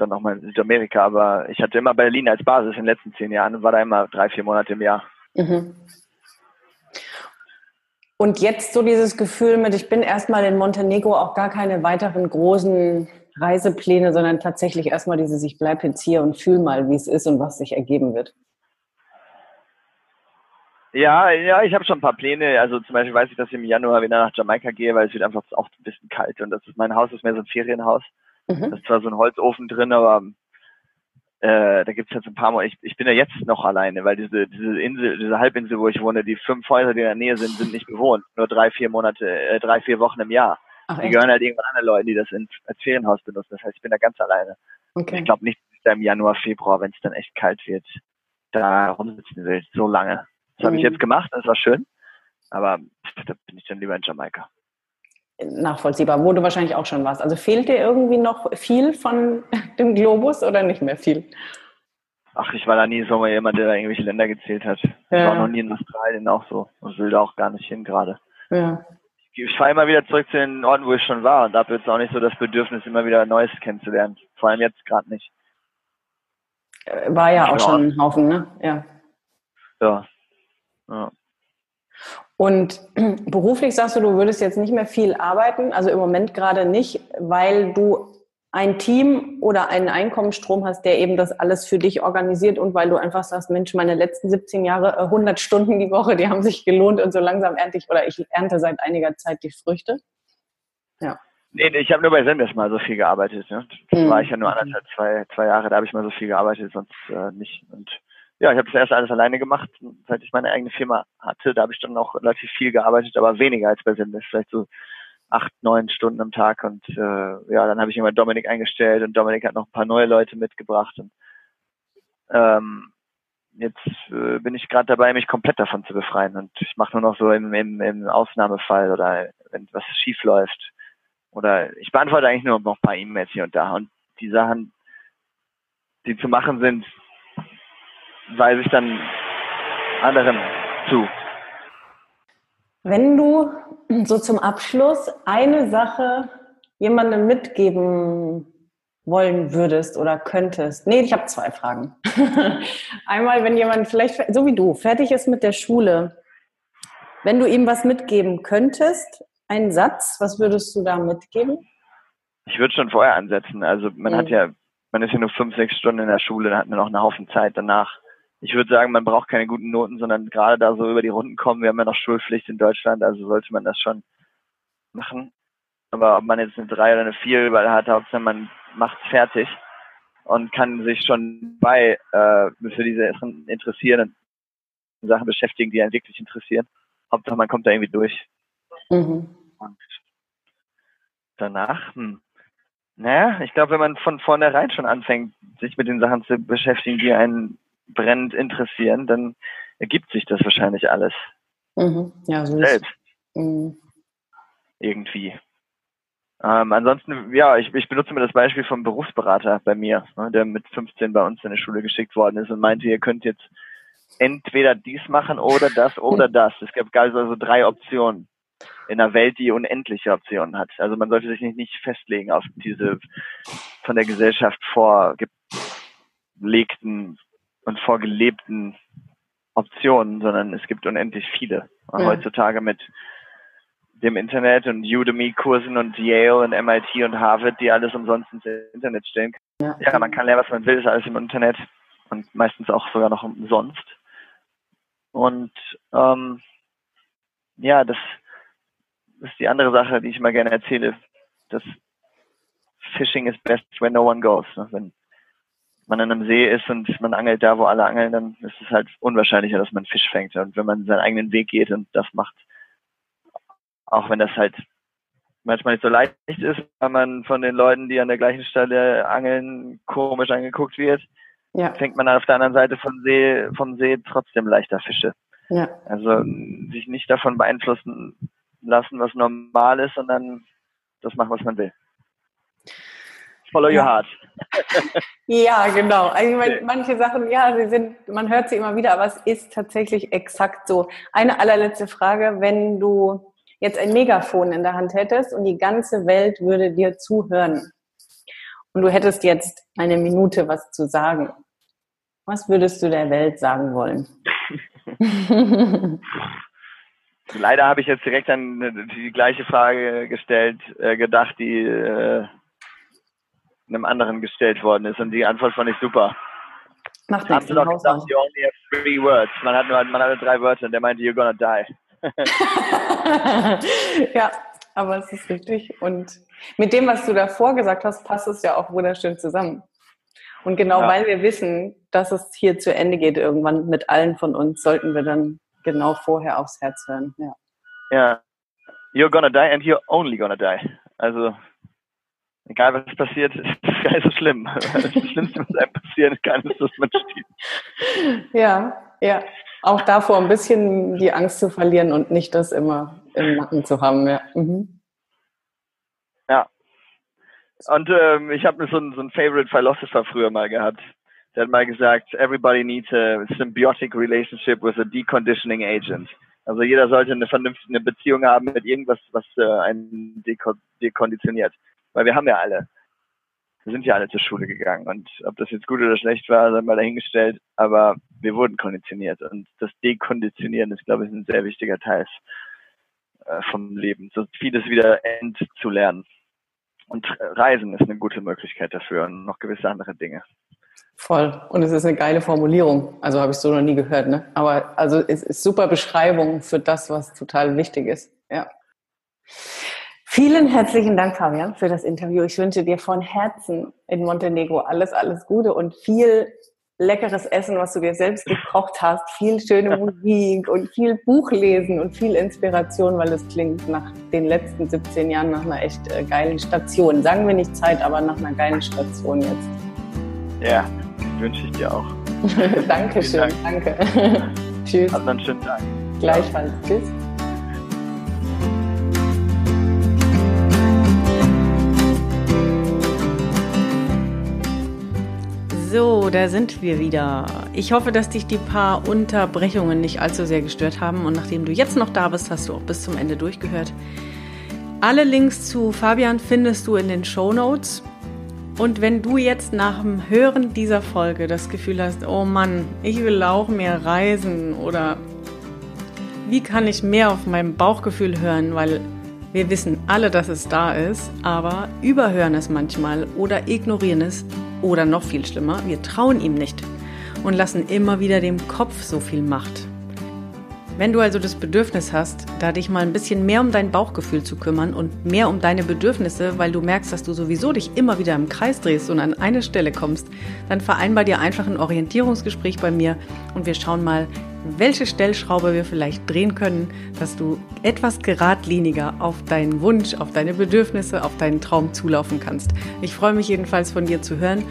dann nochmal in Südamerika. Aber ich hatte immer Berlin als Basis in den letzten zehn Jahren und war da immer drei, vier Monate im Jahr. Mhm. Und jetzt so dieses Gefühl mit, ich bin erstmal in Montenegro auch gar keine weiteren großen Reisepläne, sondern tatsächlich erstmal dieses, ich bleibe jetzt hier und fühle mal, wie es ist und was sich ergeben wird. Ja, ja, ich habe schon ein paar Pläne. Also zum Beispiel weiß ich, dass ich im Januar wieder nach Jamaika gehe, weil es wird einfach auch ein bisschen kalt und das ist mein Haus ist mehr so ein Ferienhaus. Mhm. Das ist zwar so ein Holzofen drin, aber äh, da gibt es jetzt ein paar Mal. Ich, ich bin ja jetzt noch alleine, weil diese diese Insel, diese Halbinsel, wo ich wohne, die fünf Häuser, die in der Nähe sind, sind nicht bewohnt. Nur drei, vier Monate, äh, drei, vier Wochen im Jahr. Ach, die gehören halt irgendwann anderen Leuten, die das in, als Ferienhaus benutzen. Das heißt, ich bin da ganz alleine. Okay. Ich glaube nicht, dass ich da im Januar, Februar, wenn es dann echt kalt wird, da rumsitzen will. So lange. Das habe ich mhm. jetzt gemacht, das war schön. Aber da bin ich dann lieber in Jamaika. Nachvollziehbar, wo du wahrscheinlich auch schon warst. Also fehlt dir irgendwie noch viel von dem Globus oder nicht mehr viel? Ach, ich war da nie so mal jemand, der da irgendwelche Länder gezählt hat. Ja. Ich war noch nie in Australien auch so und will da auch gar nicht hin gerade. Ja ich fahre immer wieder zurück zu den Orten, wo ich schon war und da habe jetzt auch nicht so das Bedürfnis, immer wieder Neues kennenzulernen. Vor allem jetzt gerade nicht. Äh, war ja auch schon ein Haufen, ne? Ja. Ja. ja. Und beruflich sagst du, du würdest jetzt nicht mehr viel arbeiten, also im Moment gerade nicht, weil du ein Team oder einen Einkommensstrom hast, der eben das alles für dich organisiert und weil du einfach sagst, Mensch, meine letzten 17 Jahre, 100 äh, Stunden die Woche, die haben sich gelohnt und so langsam ernte ich oder ich ernte seit einiger Zeit die Früchte. Ja. Nee, ich habe nur bei Sendes mal so viel gearbeitet. Ne? Das hm. war ich ja nur anderthalb, zwei, zwei Jahre, da habe ich mal so viel gearbeitet, sonst äh, nicht. Und ja, ich habe das erst alles alleine gemacht, seit ich meine eigene Firma hatte. Da habe ich dann auch relativ viel gearbeitet, aber weniger als bei Sendes. Vielleicht so acht, neun Stunden am Tag und äh, ja, dann habe ich immer Dominik eingestellt und Dominik hat noch ein paar neue Leute mitgebracht und ähm, jetzt äh, bin ich gerade dabei, mich komplett davon zu befreien und ich mache nur noch so im, im, im Ausnahmefall oder wenn was schief läuft oder ich beantworte eigentlich nur noch ein paar E-Mails hier und da und die Sachen, die zu machen sind, weise ich dann anderen zu. Wenn du so zum Abschluss eine Sache jemandem mitgeben wollen würdest oder könntest? Nee, ich habe zwei Fragen. Einmal, wenn jemand vielleicht, so wie du, fertig ist mit der Schule, wenn du ihm was mitgeben könntest, einen Satz, was würdest du da mitgeben? Ich würde schon vorher ansetzen. Also man mhm. hat ja, man ist ja nur fünf, sechs Stunden in der Schule, dann hat man noch einen Haufen Zeit danach ich würde sagen, man braucht keine guten Noten, sondern gerade da so über die Runden kommen. Wir haben ja noch Schulpflicht in Deutschland, also sollte man das schon machen. Aber ob man jetzt eine drei oder eine vier überall hat, Hauptsache man macht's fertig und kann sich schon bei äh, für diese interessierenden Sachen beschäftigen, die einen wirklich interessieren. Hauptsache man kommt da irgendwie durch. Mhm. Und danach, hm, naja, ich glaube, wenn man von vornherein schon anfängt, sich mit den Sachen zu beschäftigen, die einen brennend interessieren, dann ergibt sich das wahrscheinlich alles. Mhm. Ja, so selbst. Mhm. Irgendwie. Ähm, ansonsten, ja, ich, ich benutze mir das Beispiel vom Berufsberater bei mir, ne, der mit 15 bei uns in die Schule geschickt worden ist und meinte, ihr könnt jetzt entweder dies machen oder das oder das. Es gab also drei Optionen in einer Welt, die unendliche Optionen hat. Also man sollte sich nicht, nicht festlegen auf diese von der Gesellschaft vorgelegten und vorgelebten Optionen, sondern es gibt unendlich viele. Ja. Heutzutage mit dem Internet und Udemy-Kursen und Yale und MIT und Harvard, die alles umsonst ins Internet stellen. Ja. ja, man kann lernen, was man will, ist alles im Internet und meistens auch sogar noch umsonst. Und ähm, ja, das ist die andere Sache, die ich immer gerne erzähle. Das Fishing is best when no one goes. Ne? Wenn man an einem See ist und man angelt da, wo alle angeln, dann ist es halt unwahrscheinlicher, dass man Fisch fängt. Und wenn man seinen eigenen Weg geht und das macht, auch wenn das halt manchmal nicht so leicht ist, weil man von den Leuten, die an der gleichen Stelle angeln, komisch angeguckt wird, ja. fängt man auf der anderen Seite vom See, vom See trotzdem leichter Fische. Ja. Also sich nicht davon beeinflussen lassen, was normal ist, sondern das machen, was man will. Follow your heart. ja, genau. Also ich meine, manche Sachen, ja, sie sind, man hört sie immer wieder, aber es ist tatsächlich exakt so. Eine allerletzte Frage, wenn du jetzt ein Megafon in der Hand hättest und die ganze Welt würde dir zuhören und du hättest jetzt eine Minute was zu sagen, was würdest du der Welt sagen wollen? Leider habe ich jetzt direkt an die gleiche Frage gestellt, äh, gedacht, die äh, einem anderen gestellt worden ist und die Antwort fand ich super. Macht nichts. Haben noch gesagt, you only have three words. Man hat nur, man hatte drei Wörter und der meinte, you're gonna die. ja, aber es ist richtig. Und mit dem, was du davor gesagt hast, passt es ja auch wunderschön zusammen. Und genau ja. weil wir wissen, dass es hier zu Ende geht irgendwann mit allen von uns, sollten wir dann genau vorher aufs Herz hören. Ja. Ja. You're gonna die and you're only gonna die. Also egal was passiert, ist gar nicht so schlimm. Das Schlimmste, was einem passieren kann, ist, dass man stirbt. Ja, ja. Auch davor ein bisschen die Angst zu verlieren und nicht das immer im Nacken zu haben. Ja. Mhm. Ja. Und ähm, ich habe so einen, so einen Favorite Philosopher früher mal gehabt. Der hat mal gesagt, everybody needs a symbiotic relationship with a deconditioning agent. Also jeder sollte eine vernünftige Beziehung haben mit irgendwas, was äh, einen dekonditioniert. Weil wir haben ja alle, wir sind ja alle zur Schule gegangen und ob das jetzt gut oder schlecht war, sei mal dahingestellt, aber wir wurden konditioniert und das Dekonditionieren ist, glaube ich, ein sehr wichtiger Teil äh, vom Leben, so vieles wieder entzulernen. Und Reisen ist eine gute Möglichkeit dafür und noch gewisse andere Dinge. Voll. Und es ist eine geile Formulierung. Also habe ich so noch nie gehört, ne? Aber also es ist super Beschreibung für das, was total wichtig ist. Ja. Vielen herzlichen Dank, Fabian, für das Interview. Ich wünsche dir von Herzen in Montenegro alles, alles Gute und viel leckeres Essen, was du dir selbst gekocht hast, viel schöne Musik und viel Buchlesen und viel Inspiration, weil es klingt nach den letzten 17 Jahren nach einer echt äh, geilen Station. Sagen wir nicht Zeit, aber nach einer geilen Station jetzt. Ja, wünsche ich dir auch. Dankeschön, Dank. danke. Tschüss. Habt einen schönen Tag. Gleichfalls. Tschüss. So, da sind wir wieder. Ich hoffe, dass dich die paar Unterbrechungen nicht allzu sehr gestört haben. Und nachdem du jetzt noch da bist, hast du auch bis zum Ende durchgehört. Alle Links zu Fabian findest du in den Show Notes. Und wenn du jetzt nach dem Hören dieser Folge das Gefühl hast, oh Mann, ich will auch mehr reisen oder wie kann ich mehr auf mein Bauchgefühl hören, weil wir wissen alle, dass es da ist, aber überhören es manchmal oder ignorieren es oder noch viel schlimmer, wir trauen ihm nicht und lassen immer wieder dem Kopf so viel Macht. Wenn du also das Bedürfnis hast, da dich mal ein bisschen mehr um dein Bauchgefühl zu kümmern und mehr um deine Bedürfnisse, weil du merkst, dass du sowieso dich immer wieder im Kreis drehst und an eine Stelle kommst, dann vereinbar dir einfach ein Orientierungsgespräch bei mir und wir schauen mal, welche Stellschraube wir vielleicht drehen können, dass du etwas geradliniger auf deinen Wunsch, auf deine Bedürfnisse, auf deinen Traum zulaufen kannst. Ich freue mich jedenfalls von dir zu hören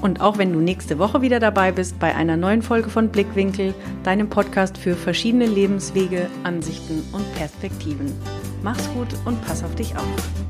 und auch wenn du nächste Woche wieder dabei bist bei einer neuen Folge von Blickwinkel, deinem Podcast für verschiedene Lebenswege, Ansichten und Perspektiven. Mach's gut und pass auf dich auf.